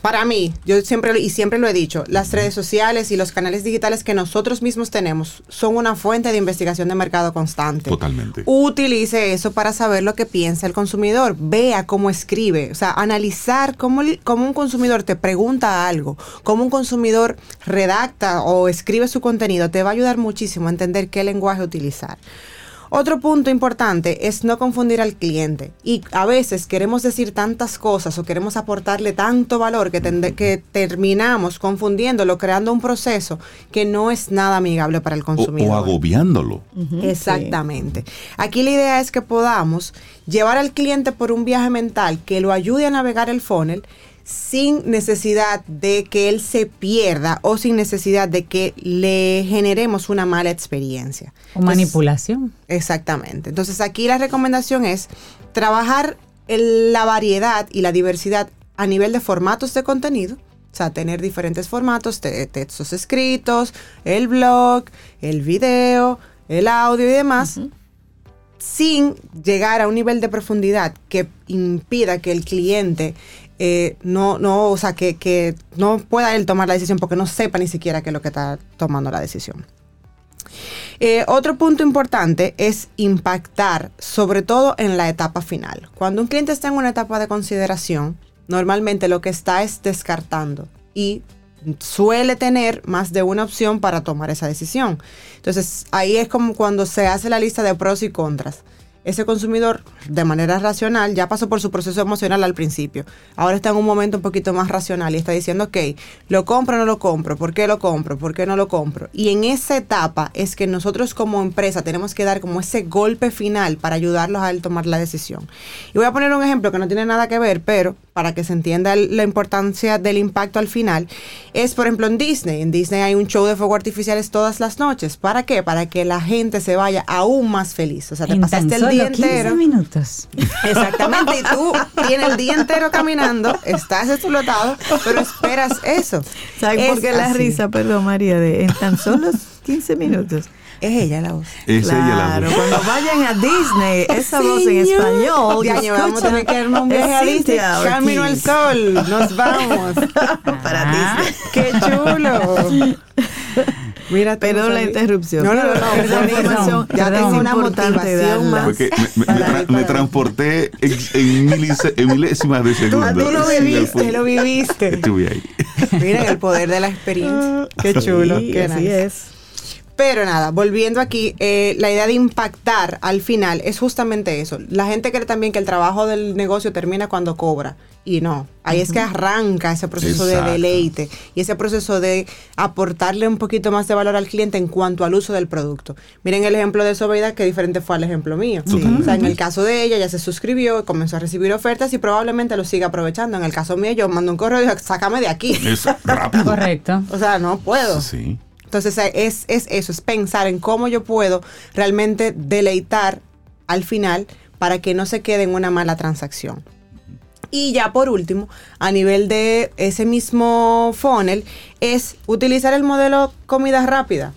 para mí, yo siempre y siempre lo he dicho, las redes sociales y los canales digitales que nosotros mismos tenemos son una fuente de investigación de mercado constante. Totalmente. Utilice eso para saber lo que piensa el consumidor. Vea cómo escribe. O sea, analizar cómo, cómo un consumidor te pregunta algo, cómo un consumidor redacta o escribe su contenido, te va a ayudar muchísimo a entender qué lenguaje utilizar. Otro punto importante es no confundir al cliente. Y a veces queremos decir tantas cosas o queremos aportarle tanto valor que, tende- que terminamos confundiéndolo, creando un proceso que no es nada amigable para el consumidor. o agobiándolo. Exactamente. Aquí la idea es que podamos llevar al cliente por un viaje mental que lo ayude a navegar el funnel sin necesidad de que él se pierda o sin necesidad de que le generemos una mala experiencia. O manipulación. Exactamente. Entonces aquí la recomendación es trabajar en la variedad y la diversidad a nivel de formatos de contenido. O sea, tener diferentes formatos, te- textos escritos, el blog, el video, el audio y demás, sin llegar a un nivel de profundidad que impida que el cliente eh, no, no, o sea, que, que no pueda él tomar la decisión porque no sepa ni siquiera qué es lo que está tomando la decisión. Eh, otro punto importante es impactar, sobre todo en la etapa final. Cuando un cliente está en una etapa de consideración, normalmente lo que está es descartando y suele tener más de una opción para tomar esa decisión. Entonces, ahí es como cuando se hace la lista de pros y contras. Ese consumidor, de manera racional, ya pasó por su proceso emocional al principio. Ahora está en un momento un poquito más racional y está diciendo, ok, ¿lo compro o no lo compro? ¿Por qué lo compro? ¿Por qué no lo compro? Y en esa etapa es que nosotros como empresa tenemos que dar como ese golpe final para ayudarlos a él tomar la decisión. Y voy a poner un ejemplo que no tiene nada que ver, pero para que se entienda la importancia del impacto al final, es por ejemplo en Disney. En Disney hay un show de fuegos artificiales todas las noches. ¿Para qué? Para que la gente se vaya aún más feliz. O sea, te pasaste el día día Solo 15 entero. minutos. Exactamente, y tú tienes el día entero caminando, estás explotado, pero esperas eso. ¿Sabes por qué la así. risa, perdón, María, de en tan solo 15 minutos? Es ella la voz. Es ella la Claro, voz. cuando vayan a Disney, esa voz en español. De que año vamos a tener que un viaje a Disney. Camino al sol. Nos vamos. Para Ah. Disney. ¡Qué chulo! Mira, tú Perdón la sabías. interrupción. No, no, no. Pero esa información ya tengo una Es motivación más. Porque me, me- me tra- me transporté en, en milise- en milésimas de Tú, segundo. tú lo Sí, viviste, lo viviste. Estuve ahí. Miren el poder de la experiencia. Qué chulo. Sí, qué así nice. es. Pero nada, volviendo aquí, eh, la idea de impactar al final es justamente eso. La gente cree también que el trabajo del negocio termina cuando cobra. Y no, ahí es que arranca ese proceso Exacto. de deleite y ese proceso de aportarle un poquito más de valor al cliente en cuanto al uso del producto. Miren el ejemplo de Sobeida, que diferente fue al ejemplo mío. O sea, en el caso de ella, ya se suscribió, comenzó a recibir ofertas y probablemente lo siga aprovechando. En el caso mío, yo mando un correo y digo, sácame de aquí. Es rápido. Correcto. O sea, no puedo. Sí. Entonces eh, es, es eso, es pensar en cómo yo puedo realmente deleitar al final para que no se quede en una mala transacción. Y ya por último, a nivel de ese mismo funnel, es utilizar el modelo comida rápida.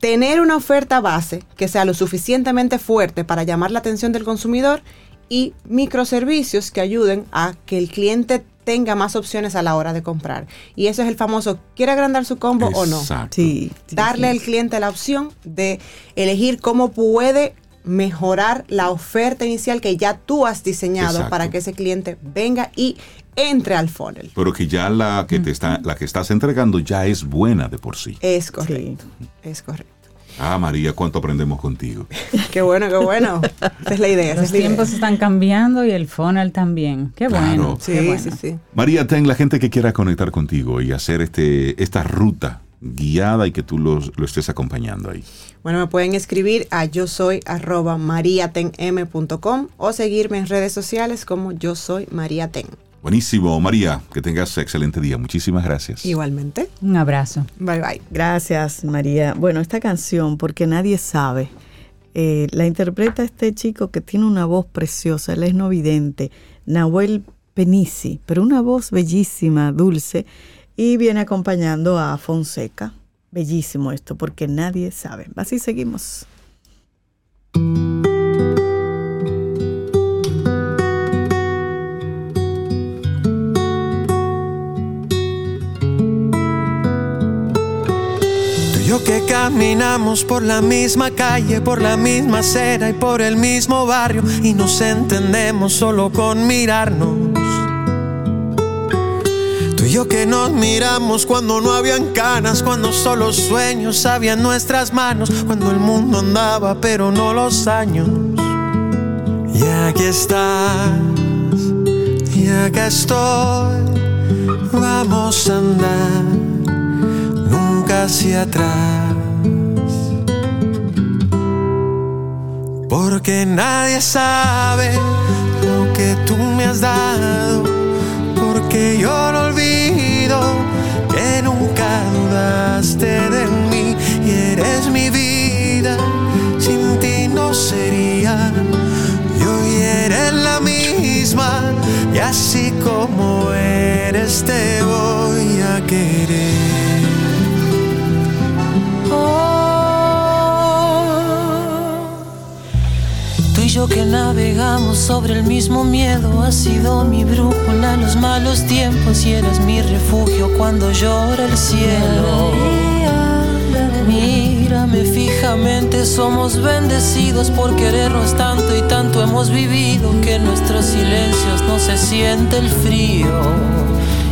Tener una oferta base que sea lo suficientemente fuerte para llamar la atención del consumidor y microservicios que ayuden a que el cliente tenga más opciones a la hora de comprar. Y eso es el famoso, ¿quiere agrandar su combo o no? Sí, sí, Darle sí. al cliente la opción de elegir cómo puede mejorar la oferta inicial que ya tú has diseñado Exacto. para que ese cliente venga y entre al funnel. Pero que ya la que te está, la que estás entregando ya es buena de por sí. Es correcto. Es correcto. Ah, María, cuánto aprendemos contigo. Qué bueno, qué bueno. Esa es la idea. Los es la idea. tiempos están cambiando y el funnel también. Qué Claro. bueno. Sí, qué bueno. sí, sí. María, ten la gente que quiera conectar contigo y hacer este esta ruta guiada y que tú los- lo estés acompañando ahí. Bueno, me pueden escribir a yo soy arroba mariatenm.com o seguirme en redes sociales como yo soy mariaten. Buenísimo, María, que tengas excelente día. Muchísimas gracias. Igualmente. Un abrazo. Bye bye. Gracias, María. Bueno, esta canción, porque nadie sabe, eh, la interpreta este chico que tiene una voz preciosa, él es no vidente, Nahuel Penici, pero una voz bellísima, dulce, y viene acompañando a Fonseca. Bellísimo esto, porque nadie sabe. Así seguimos. Yo que caminamos por la misma calle, por la misma acera y por el mismo barrio y nos entendemos solo con mirarnos. Tú y yo que nos miramos cuando no habían canas, cuando solo sueños habían nuestras manos, cuando el mundo andaba pero no los años. Y aquí estás, y acá estoy, vamos a andar hacia atrás. Porque nadie sabe lo que tú me has dado. Porque yo no olvido que nunca dudaste de mí y eres mi vida. Sin ti no sería. Y eres la misma. Y así como eres, te voy a querer. Yo que navegamos sobre el mismo miedo, has sido mi brújula en los malos tiempos y eres mi refugio cuando llora el cielo. Mírame fijamente, somos bendecidos por querernos tanto y tanto hemos vivido que en nuestros silencios no se siente el frío.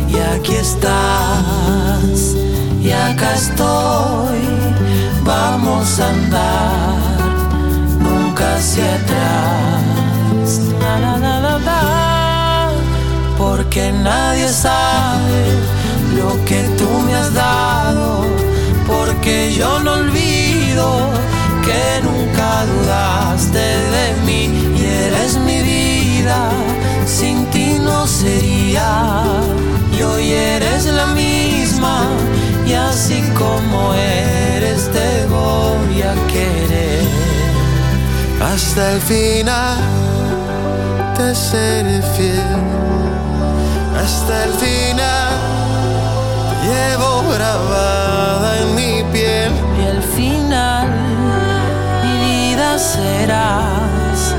Y aquí estás, y acá estoy, vamos a andar nunca hacia atrás. La, la, la. Porque nadie sabe lo que tú me has dado. Porque yo no olvido que nunca dudaste de mí y eres mi vida. Sin ti no sería. Y hoy eres la misma. Y así como eres, te voy a querer hasta el final te seré fiel. Hasta el final te llevo grabada en mi piel. Y al final mi vida serás.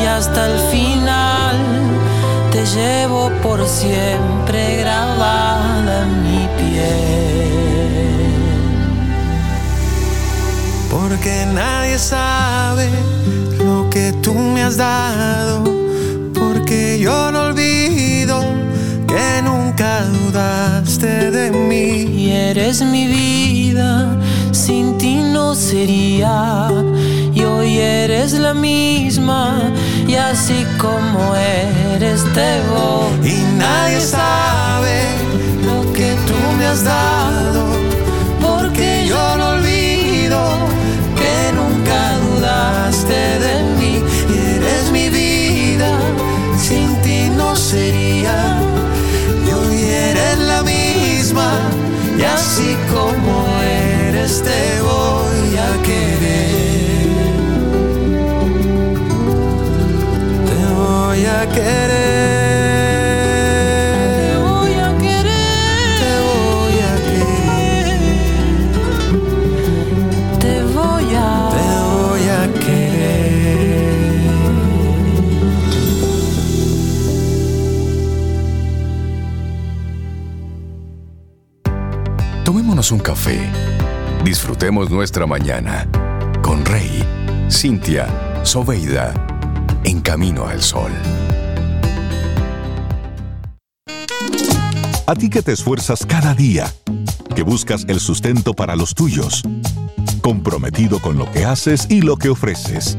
Y hasta el final te llevo por siempre grabada en mi piel. Porque nadie sabe lo que tú me has dado. Porque yo no olvido que nunca dudaste de mí. Y eres mi vida, sin ti no sería. Y hoy eres la misma, y así como eres te voy. Y nadie sabe lo que tú me has dado. Porque yo no olvido de mí. Y eres mi vida, sin ti no sería. Y hoy eres la misma, y así como eres te voy a querer. Te voy a querer. Un café. Disfrutemos nuestra mañana con Rey, Cintia, Soveida, en camino al sol. A ti que te esfuerzas cada día, que buscas el sustento para los tuyos, comprometido con lo que haces y lo que ofreces.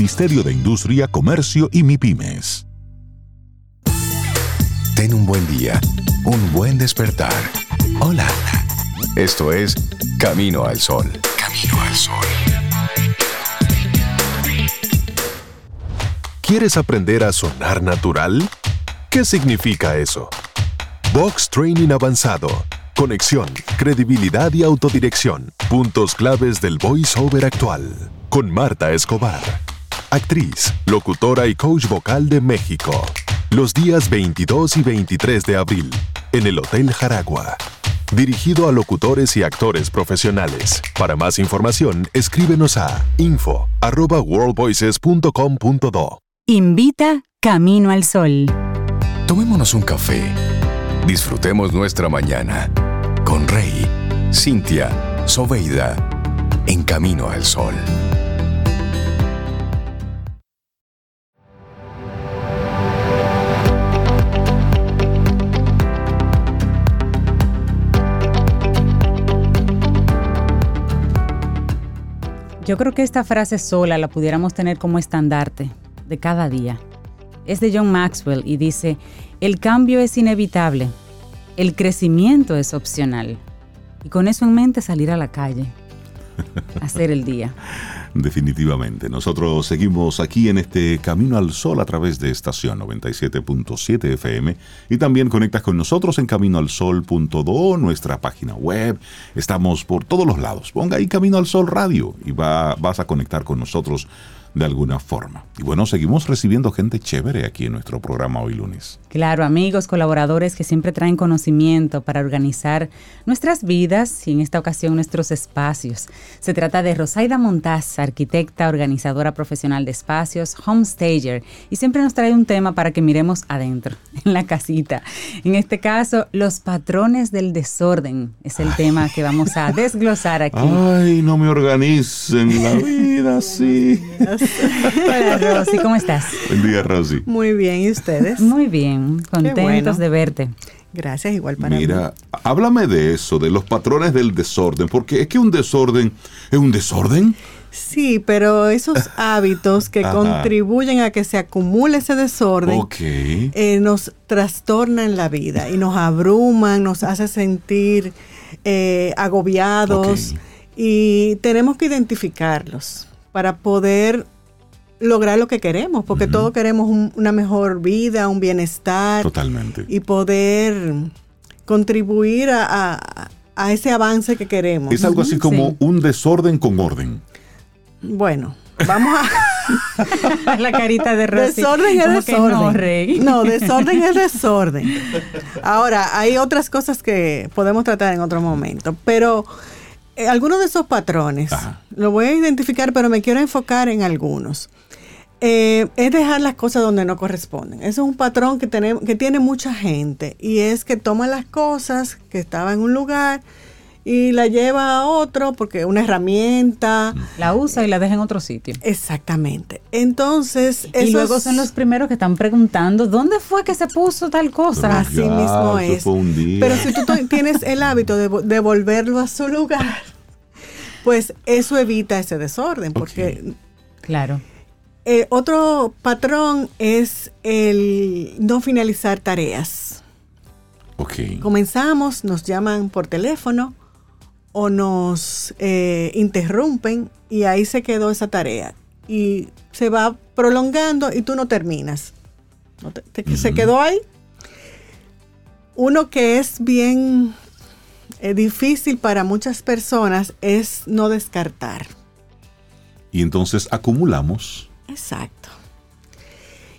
de Industria, Comercio y MIPIMES. Ten un buen día, un buen despertar. Hola. Esto es Camino al Sol. Camino al Sol. ¿Quieres aprender a sonar natural? ¿Qué significa eso? Vox Training Avanzado. Conexión, credibilidad y autodirección. Puntos claves del voiceover actual. Con Marta Escobar. Actriz, locutora y coach vocal de México. Los días 22 y 23 de abril. En el Hotel Jaragua. Dirigido a locutores y actores profesionales. Para más información, escríbenos a info arroba worldvoices.com.do. Invita Camino al Sol. Tomémonos un café. Disfrutemos nuestra mañana con Rey, Cintia, Soveida, en camino al sol. Yo creo que esta frase sola la pudiéramos tener como estandarte de cada día. Es de John Maxwell y dice, el cambio es inevitable, el crecimiento es opcional. Y con eso en mente salir a la calle, hacer el día. Definitivamente. Nosotros seguimos aquí en este Camino al Sol a través de estación 97.7 FM y también conectas con nosotros en caminoalsol.do, nuestra página web. Estamos por todos los lados. Ponga ahí Camino al Sol Radio y va, vas a conectar con nosotros de alguna forma. Y bueno, seguimos recibiendo gente chévere aquí en nuestro programa hoy lunes. Claro, amigos, colaboradores que siempre traen conocimiento para organizar nuestras vidas y en esta ocasión nuestros espacios. Se trata de Rosaida Montaz, arquitecta, organizadora profesional de espacios, homestager, y siempre nos trae un tema para que miremos adentro, en la casita. En este caso, los patrones del desorden es el tema que vamos a desglosar aquí. Ay, no me organicen la vida así. Hola, Rosy, ¿cómo estás? Buen día, Rosy. Muy bien, ¿y ustedes? Muy bien, contentos bueno. de verte. Gracias, igual para mí. Mira, háblame de eso, de los patrones del desorden, porque es que un desorden es un desorden. Sí, pero esos hábitos que Ajá. contribuyen a que se acumule ese desorden Ok. eh, nos trastornan la vida y nos abruman, nos hace sentir eh, agobiados y tenemos que identificarlos para poder lograr lo que queremos, porque todos queremos un- una mejor vida, un bienestar Totalmente. y poder contribuir a, a- a ese avance que queremos. Es algo así como un desorden con orden. Bueno, vamos a... La carita de Rosy. Desorden es desorden. no, Rey. No, desorden es desorden. Ahora, hay otras cosas que podemos tratar en otro momento, pero algunos de esos patrones lo voy a identificar, pero me quiero enfocar en algunos. Eh, es dejar las cosas donde no corresponden. Eso es un patrón que, tenemos, que tiene mucha gente y es que toma las cosas que estaban en un lugar y la lleva a otro porque una herramienta. La usa y la deja en otro sitio. Exactamente. Entonces, Y esos- luego son los primeros que están preguntando, ¿dónde fue que se puso tal cosa? Así mismo es. Pero si tú to- tienes el hábito de vo- devolverlo a su lugar, pues eso evita ese desorden. Porque Claro. eh, otro patrón es el no finalizar tareas. Ok. Comenzamos, nos llaman por teléfono o nos eh, interrumpen y ahí se quedó esa tarea. Y se va prolongando y tú no terminas. No te- te- Se quedó ahí. Uno que es bien eh, difícil para muchas personas es no descartar. Y entonces acumulamos. Exacto.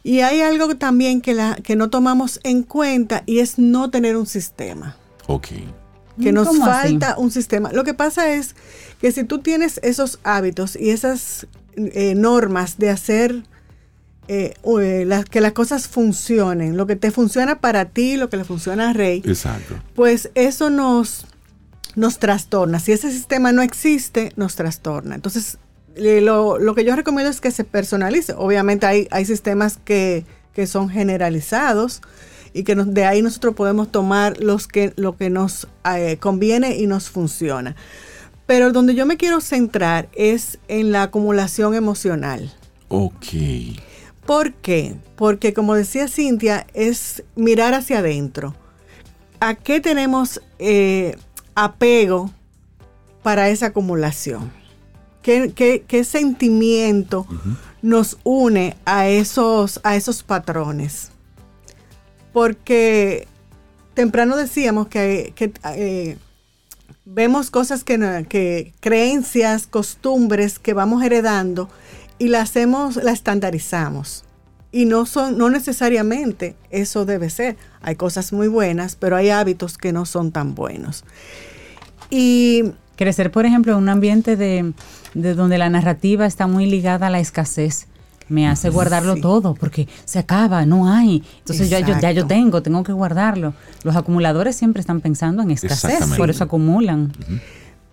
Y hay algo también que, la, que no tomamos en cuenta y es no tener un sistema. Ok. Que nos falta un sistema. Lo que pasa es que si tú tienes esos hábitos y esas eh, normas de hacer eh, eh, las- que las cosas funcionen, lo que te funciona para ti, lo que le funciona a Rey, Exacto. pues eso nos, nos trastorna. Si ese sistema no existe, nos trastorna. Entonces, eh, lo, lo que yo recomiendo es que se personalice. Obviamente hay, hay sistemas que, que son generalizados y que nos- de ahí nosotros podemos tomar los que, lo que nos eh, conviene y nos funciona. Pero donde yo me quiero centrar es en la acumulación emocional. Ok. ¿Por qué? Porque como decía Cintia, es mirar hacia adentro. ¿A qué tenemos eh, apego para esa acumulación? ¿Qué, qué- qué sentimiento nos une a esos, a esos patrones? Porque temprano decíamos que, eh, vemos cosas que, creencias, costumbres que vamos heredando y la hacemos, la estandarizamos. Y no son, no necesariamente eso debe ser. Hay cosas muy buenas, pero hay hábitos que no son tan buenos. Y Crecer, por ejemplo, en un ambiente de donde la narrativa está muy ligada a la escasez. Me hace guardarlo todo porque se acaba, no hay. Entonces ya yo, ya yo tengo, tengo que guardarlo. Los acumuladores siempre están pensando en escasez, por eso acumulan.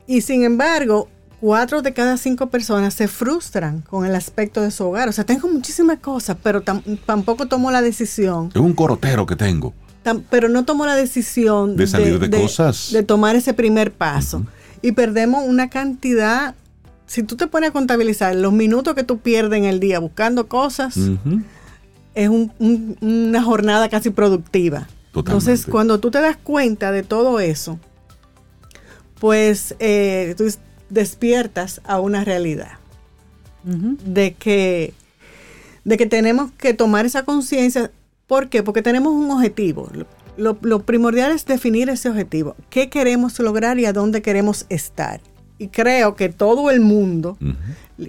Y sin embargo, cuatro de cada cinco personas se frustran con el aspecto de su hogar. O sea, tengo muchísimas cosas, pero tam- tampoco tomo la decisión, Es un corotero que tengo. tam- pero no tomo la decisión De salir de cosas. de tomar ese primer paso. Y perdemos una cantidad, si tú te pones a contabilizar los minutos que tú pierdes en el día buscando cosas, es un- un- una jornada casi productiva. Entonces, cuando tú te das cuenta de todo eso, pues eh, tú despiertas a una realidad de que de que tenemos que tomar esa conciencia. ¿Por qué? Porque tenemos un objetivo. Lo, lo- lo primordial es definir ese objetivo. ¿Qué queremos lograr y a dónde queremos estar? Y creo que todo el mundo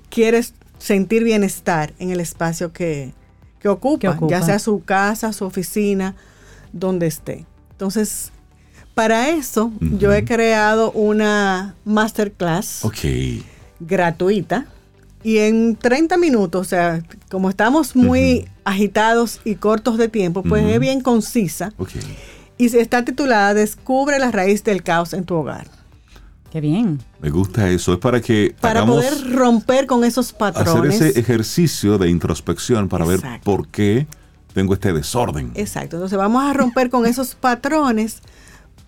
quiere sentir bienestar en el espacio que, que ocupa, Que ocupa. ya sea su casa, su oficina, donde esté. Entonces, para eso yo he creado una masterclass gratuita y en 30 minutos, o sea, como estamos muy agitados y cortos de tiempo, pues es bien concisa Ok. y se está titulada Descubre la raíz del caos en tu hogar. Qué bien. Me gusta eso. Es para que Para hagamos poder romper con esos hacer patrones. ese ejercicio de introspección para ver por qué tengo este desorden. Exacto, entonces vamos a romper con esos patrones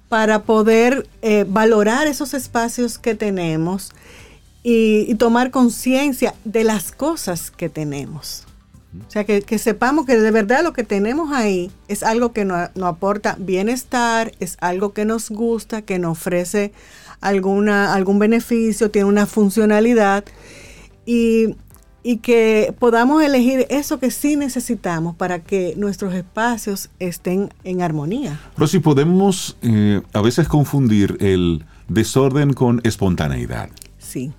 para poder eh, valorar esos espacios que tenemos y, y tomar conciencia de las cosas que tenemos. O sea, que, que sepamos que de verdad lo que tenemos ahí es algo que nos, nos aporta bienestar, es algo que nos gusta, que nos ofrece alguna, algún beneficio, tiene una funcionalidad y, y que podamos elegir eso que sí necesitamos para que nuestros espacios estén en armonía. Pero si podemos eh, a veces confundir el desorden con espontaneidad. Sí.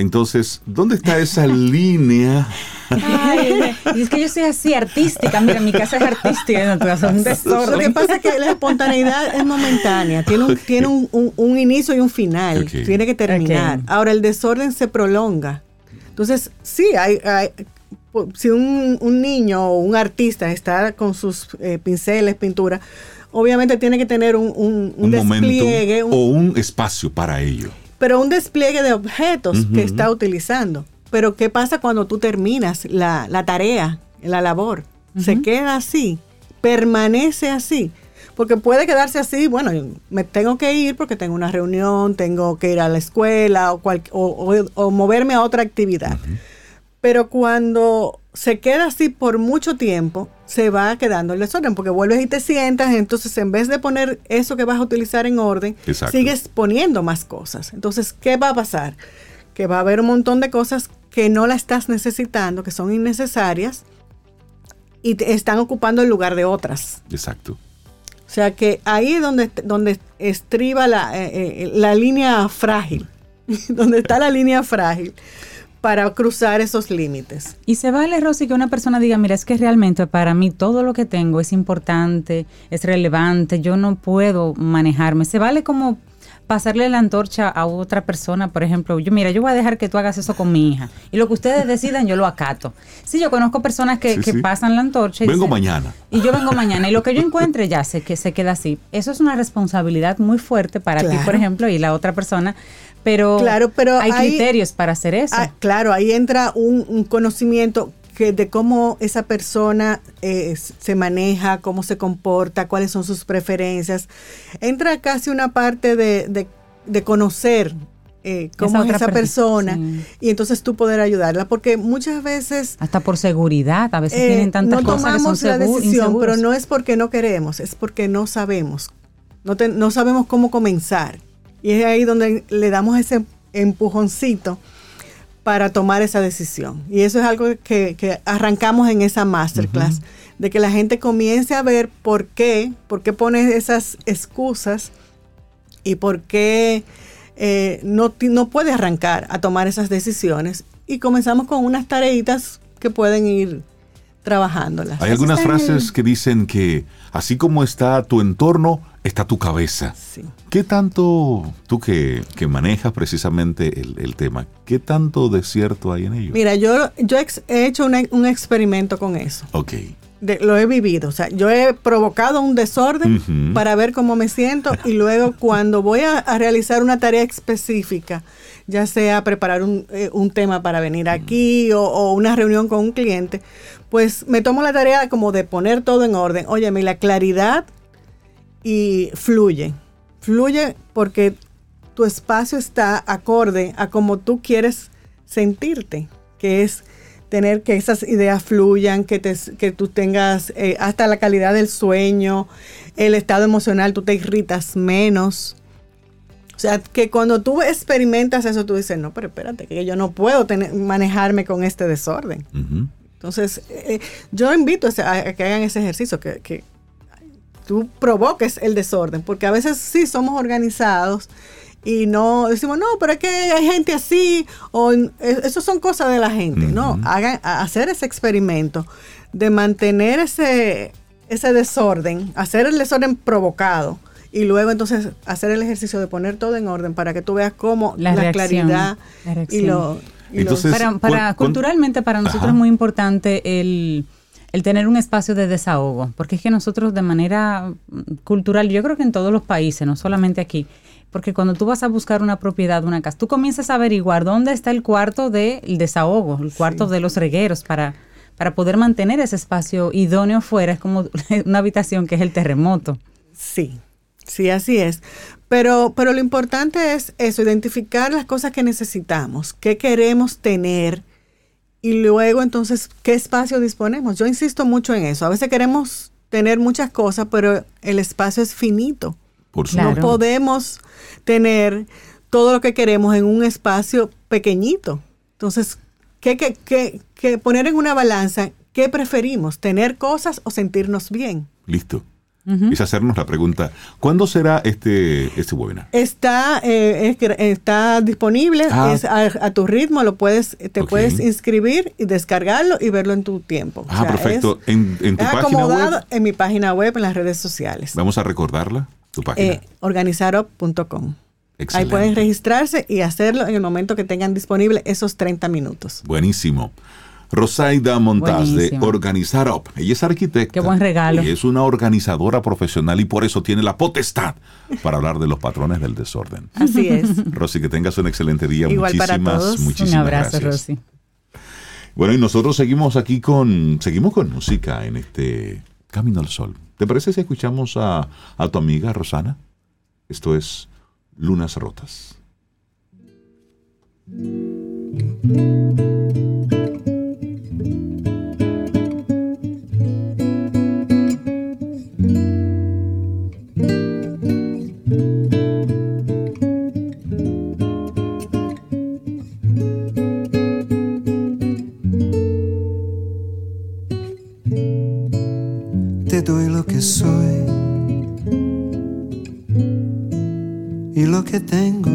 Entonces, ¿dónde está esa línea? Ay, y es que yo soy así, artística. Mira, mi casa es artística, es un desorden. Lo que pasa es que la espontaneidad es momentánea, tiene un, tiene un, un- un inicio y un final, tiene que terminar. Ahora, el desorden se prolonga. Entonces, sí, hay, si un, un niño o un artista está con sus eh, pinceles, pintura, obviamente tiene que tener un, un- un Un despliegue, momento un- o un espacio para ello. Pero un despliegue de objetos que está utilizando. Pero ¿qué pasa cuando tú terminas la, la tarea, la labor? Se queda así, permanece así. Porque puede quedarse así, bueno, me tengo que ir porque tengo una reunión, tengo que ir a la escuela o, cual- o- o- o moverme a otra actividad. Pero cuando se queda así por mucho tiempo, se va quedando el desorden, porque vuelves y te sientas, entonces en vez de poner eso que vas a utilizar en orden, Exacto. sigues poniendo más cosas. Entonces, ¿qué va a pasar? Que va a haber un montón de cosas que no la estás necesitando, que son innecesarias y te están ocupando el lugar de otras. Exacto. O sea que ahí es donde, donde estriba la, eh, eh, la línea frágil, donde está la línea frágil para cruzar esos límites. Y se vale, Rosy, que una persona diga, mira, es que realmente para mí todo lo que tengo es importante, es relevante, yo no puedo manejarme. Se vale como pasarle la antorcha a otra persona, por ejemplo, yo mira, yo voy a dejar que tú hagas eso con mi hija y lo que ustedes decidan yo lo acato. Sí, yo conozco personas que, Sí, que sí. pasan la antorcha y Vengo dicen, mañana. y yo vengo mañana y lo que yo encuentre ya sé que se queda así. Eso es una responsabilidad muy fuerte para ti, por ejemplo, y la otra persona, pero, Claro, pero hay criterios para hacer eso. Ah, claro, ahí entra un, un conocimiento que de cómo esa persona eh, se maneja, cómo se comporta, cuáles son sus preferencias. Entra casi una parte de, de- de conocer eh, cómo Esa es esa per- persona sí. y entonces tú poder ayudarla, porque muchas veces Hasta por seguridad, a veces eh, tienen tantas no cosas que son tomamos la decisión, pero no es porque no queremos, es porque no sabemos. No, te- no sabemos cómo comenzar. Y es ahí donde le damos ese empujoncito para tomar esa decisión. Y eso es algo que, que arrancamos en esa masterclass, de que la gente comience a ver por qué, por qué pone esas excusas y por qué eh, no, no puede arrancar a tomar esas decisiones. Y comenzamos con unas tareitas que pueden ir trabajándolas. Hay algunas frases que dicen que así como está tu entorno, está tu cabeza. ¿Qué tanto, tú que, que manejas precisamente el, el tema, qué tanto de cierto hay en ello? Mira, yo, yo he hecho una- un experimento con eso. Ok. De- lo he vivido. O sea, yo he provocado un desorden para ver cómo me siento y luego cuando voy a, a realizar una tarea específica, ya sea preparar un, eh, un tema para venir aquí o, o una reunión con un cliente, pues me tomo la tarea como de poner todo en orden. Óyeme, la claridad y fluye. Fluye porque tu espacio está acorde a como tú quieres sentirte, que es tener que esas ideas fluyan, que, te, que tú tengas eh, hasta la calidad del sueño, el estado emocional, tú te irritas menos. O sea, que cuando tú experimentas eso, tú dices, no, pero espérate, que yo no puedo tener, manejarme con este desorden. Entonces, eh, yo invito a, que hagan ese ejercicio, que, que tú provoques el desorden, porque a veces sí somos organizados y no decimos, no, pero es que hay gente así, o eh, eso son cosas de la gente, no, hagan, hacer ese experimento de mantener ese, ese desorden, hacer el desorden provocado. Y luego entonces hacer el ejercicio de poner todo en orden para que tú veas cómo La la, reacción, claridad la y lo... y lo- para, para- culturalmente para nosotros Ajá. es muy importante el, el tener un espacio de desahogo, porque es que nosotros de manera mm, cultural, yo creo que en todos los países, no solamente aquí, porque cuando tú vas a buscar una propiedad, una casa, tú comienzas a averiguar dónde está el cuarto del desahogo, el cuarto de los regueros para para poder mantener ese espacio idóneo fuera, es como una habitación que es el terremoto. Sí, Sí, así es. Pero, pero lo importante es eso, identificar las cosas que necesitamos, qué queremos tener y luego entonces qué espacio disponemos. Yo insisto mucho en eso. A veces queremos tener muchas cosas, pero el espacio es finito. Por No supuesto. podemos tener todo lo que queremos en un espacio pequeñito. Entonces, ¿qué, qué, qué- qué poner en una balanza? ¿Qué preferimos? ¿Tener cosas o sentirnos bien? Listo. Es hacernos la pregunta, ¿cuándo será este, este webinar? Está, eh, es está disponible, Ah. es a, a tu ritmo, lo puedes, te puedes inscribir y descargarlo y verlo en tu tiempo. Ah, perfecto. En, en tu es página acomodado web, en mi página web, en las redes sociales. vamos a recordarla, tu página. Eh, organizarup.com. Ahí pueden registrarse y hacerlo en el momento que tengan disponible esos 30 minutos. Buenísimo. Rosaida Montaz de. Organizar Up. Ella es arquitecta. Qué buen regalo. Y es una organizadora profesional y por eso tiene la potestad para hablar de los patrones del desorden. Así es. Rosy, que tengas un excelente día. Igual para muchísimas, todos. muchísimas Un abrazo, gracias. Rosy. Bueno, y nosotros seguimos aquí con, seguimos con música en este Camino al Sol. ¿Te parece si escuchamos a, a tu amiga Rosana? Esto es Lunas Rotas. Que tengo.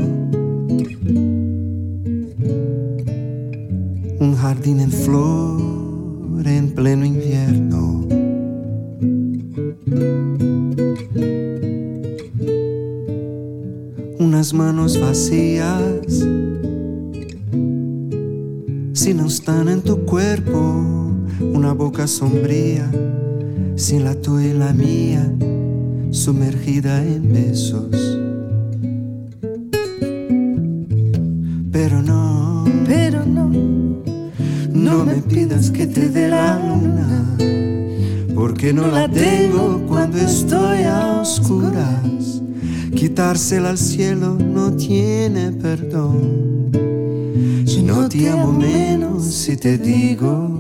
Un jardín en flor en pleno invierno. Unas manos vacías si no están en tu cuerpo. Una boca sombría sin la tuya y la mía, sumergida en besos. Quitársela al cielo no tiene perdón. Si no te amo menos si te digo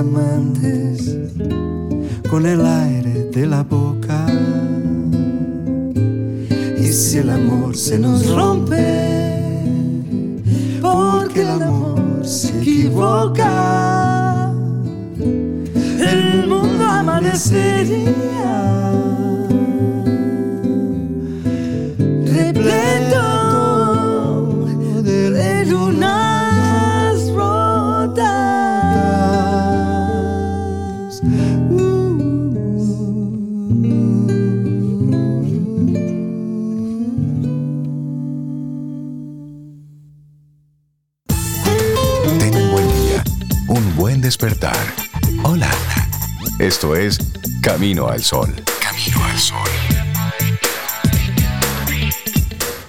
amantes con el aire de la boca. Y si el amor se nos rompe, porque el amor se equivoca, el mundo amanecería repleto despertar. Hola. Esto es Camino al Sol. Camino al Sol.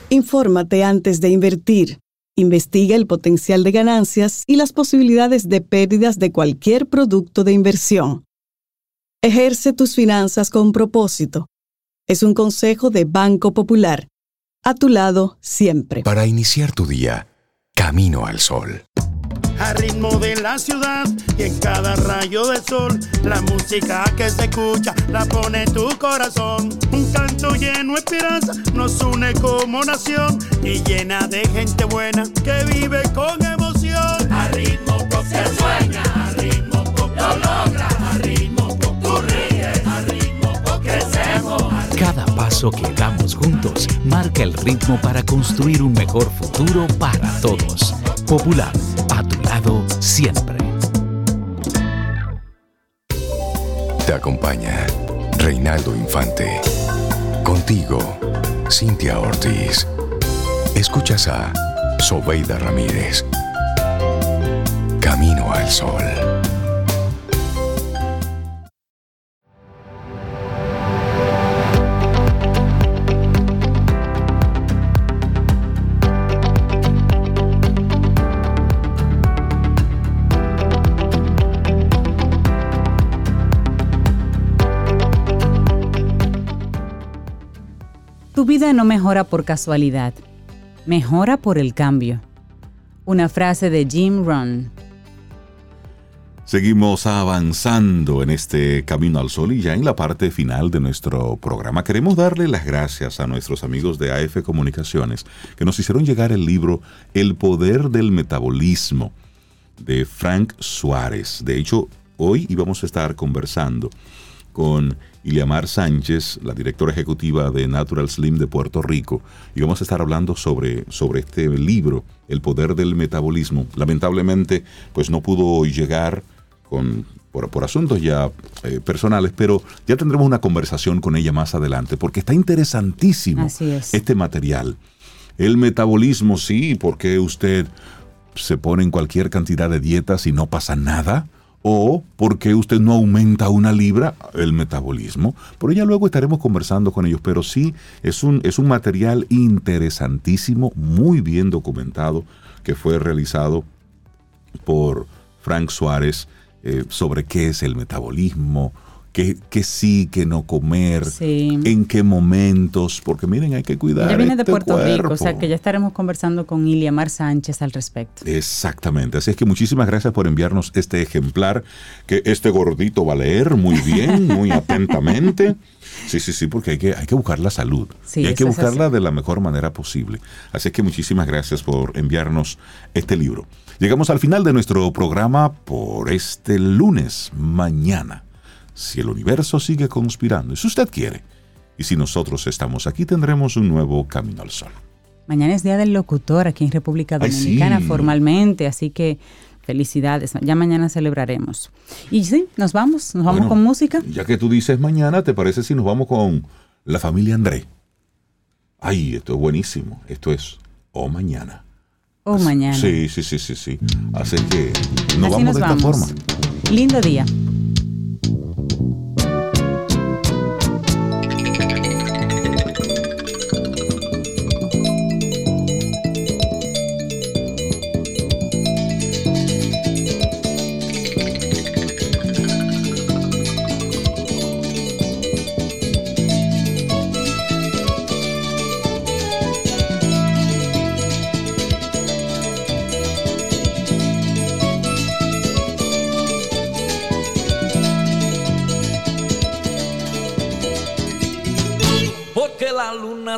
Infórmate antes de invertir. Investiga el potencial de ganancias y las posibilidades de pérdidas de cualquier producto de inversión. Ejerce tus finanzas con propósito. Es un consejo de Banco Popular. A tu lado siempre. Para iniciar tu día, Camino al Sol. Al ritmo de la ciudad y en cada rayo de sol, la música que se escucha la pone tu corazón. Un canto lleno de esperanza nos une como nación y llena de gente buena que vive con emoción. A ritmo pop se sueña, a ritmo pop lo logra, que damos juntos marca el ritmo para construir un mejor futuro para todos. Popular, a tu lado siempre. Te acompaña Reinaldo Infante. Contigo, Cintia Ortiz. Escuchas a Sobeida Ramírez. Camino al Sol. Tu vida no mejora por casualidad, mejora por el cambio. Una frase de Jim Rohn. Seguimos avanzando en este camino al sol y ya en la parte final de nuestro programa queremos darle las gracias a nuestros amigos de AF Comunicaciones que nos hicieron llegar el libro El poder del metabolismo de Frank Suárez. De hecho, hoy íbamos a estar conversando con Iliamar Sánchez, la directora ejecutiva de Natural Slim de Puerto Rico, y vamos a estar hablando sobre, sobre este libro, El poder del metabolismo. Lamentablemente, pues no pudo llegar con, por, por asuntos ya eh, personales, pero ya tendremos una conversación con ella más adelante, porque está interesantísimo es. este material. El metabolismo, sí, porque usted se pone en cualquier cantidad de dietas y no pasa nada. O porque usted no aumenta una libra el metabolismo. Por ella luego estaremos conversando con ellos. Pero sí, es un, es un material interesantísimo, muy bien documentado, que fue realizado por Frank Suárez eh, sobre qué es el metabolismo, qué, qué sí, qué no comer, Sí. en qué momentos, porque miren, hay que cuidar. Ella viene de este Puerto Rico, o sea que ya estaremos conversando con Iliamar Sánchez al respecto. Exactamente. Así es que muchísimas gracias por enviarnos este ejemplar que este gordito va a leer muy bien, muy atentamente. Sí, sí, sí, porque hay que, hay que buscar la salud. Sí, y hay que buscarla de la mejor manera posible. Así es que muchísimas gracias por enviarnos este libro. Llegamos al final de nuestro programa por este lunes, mañana. Si el universo sigue conspirando, y si usted quiere, y si nosotros estamos aquí, tendremos un nuevo camino al sol. Mañana es Día del Locutor aquí en República Ay, Dominicana sí. formalmente, así que felicidades. Ya mañana celebraremos. Y sí, nos vamos, nos vamos Bueno, con música. Ya que tú dices mañana, ¿te parece si nos vamos con la familia André? Ay, esto es buenísimo. Esto es O Mañana. O mañana. Sí, sí, sí, sí, sí. Así que nos Así vamos nos de esta forma. Lindo día.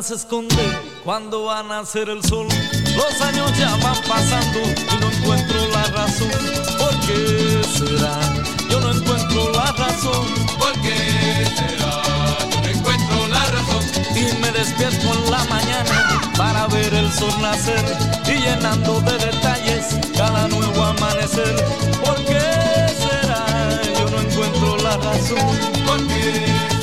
se esconden cuando va a nacer el sol. Los años ya van pasando y no encuentro la razón. ¿Por qué será? Yo no encuentro la razón. ¿Por qué será? Yo no encuentro la razón. Y me despierto en la mañana para ver el sol nacer y llenando de detalles cada nuevo amanecer. ¿Por qué será? Yo no encuentro la razón. ¿Por qué?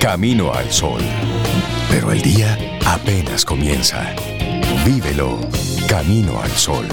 camino al sol. Pero el día apenas comienza. Vívelo camino al sol.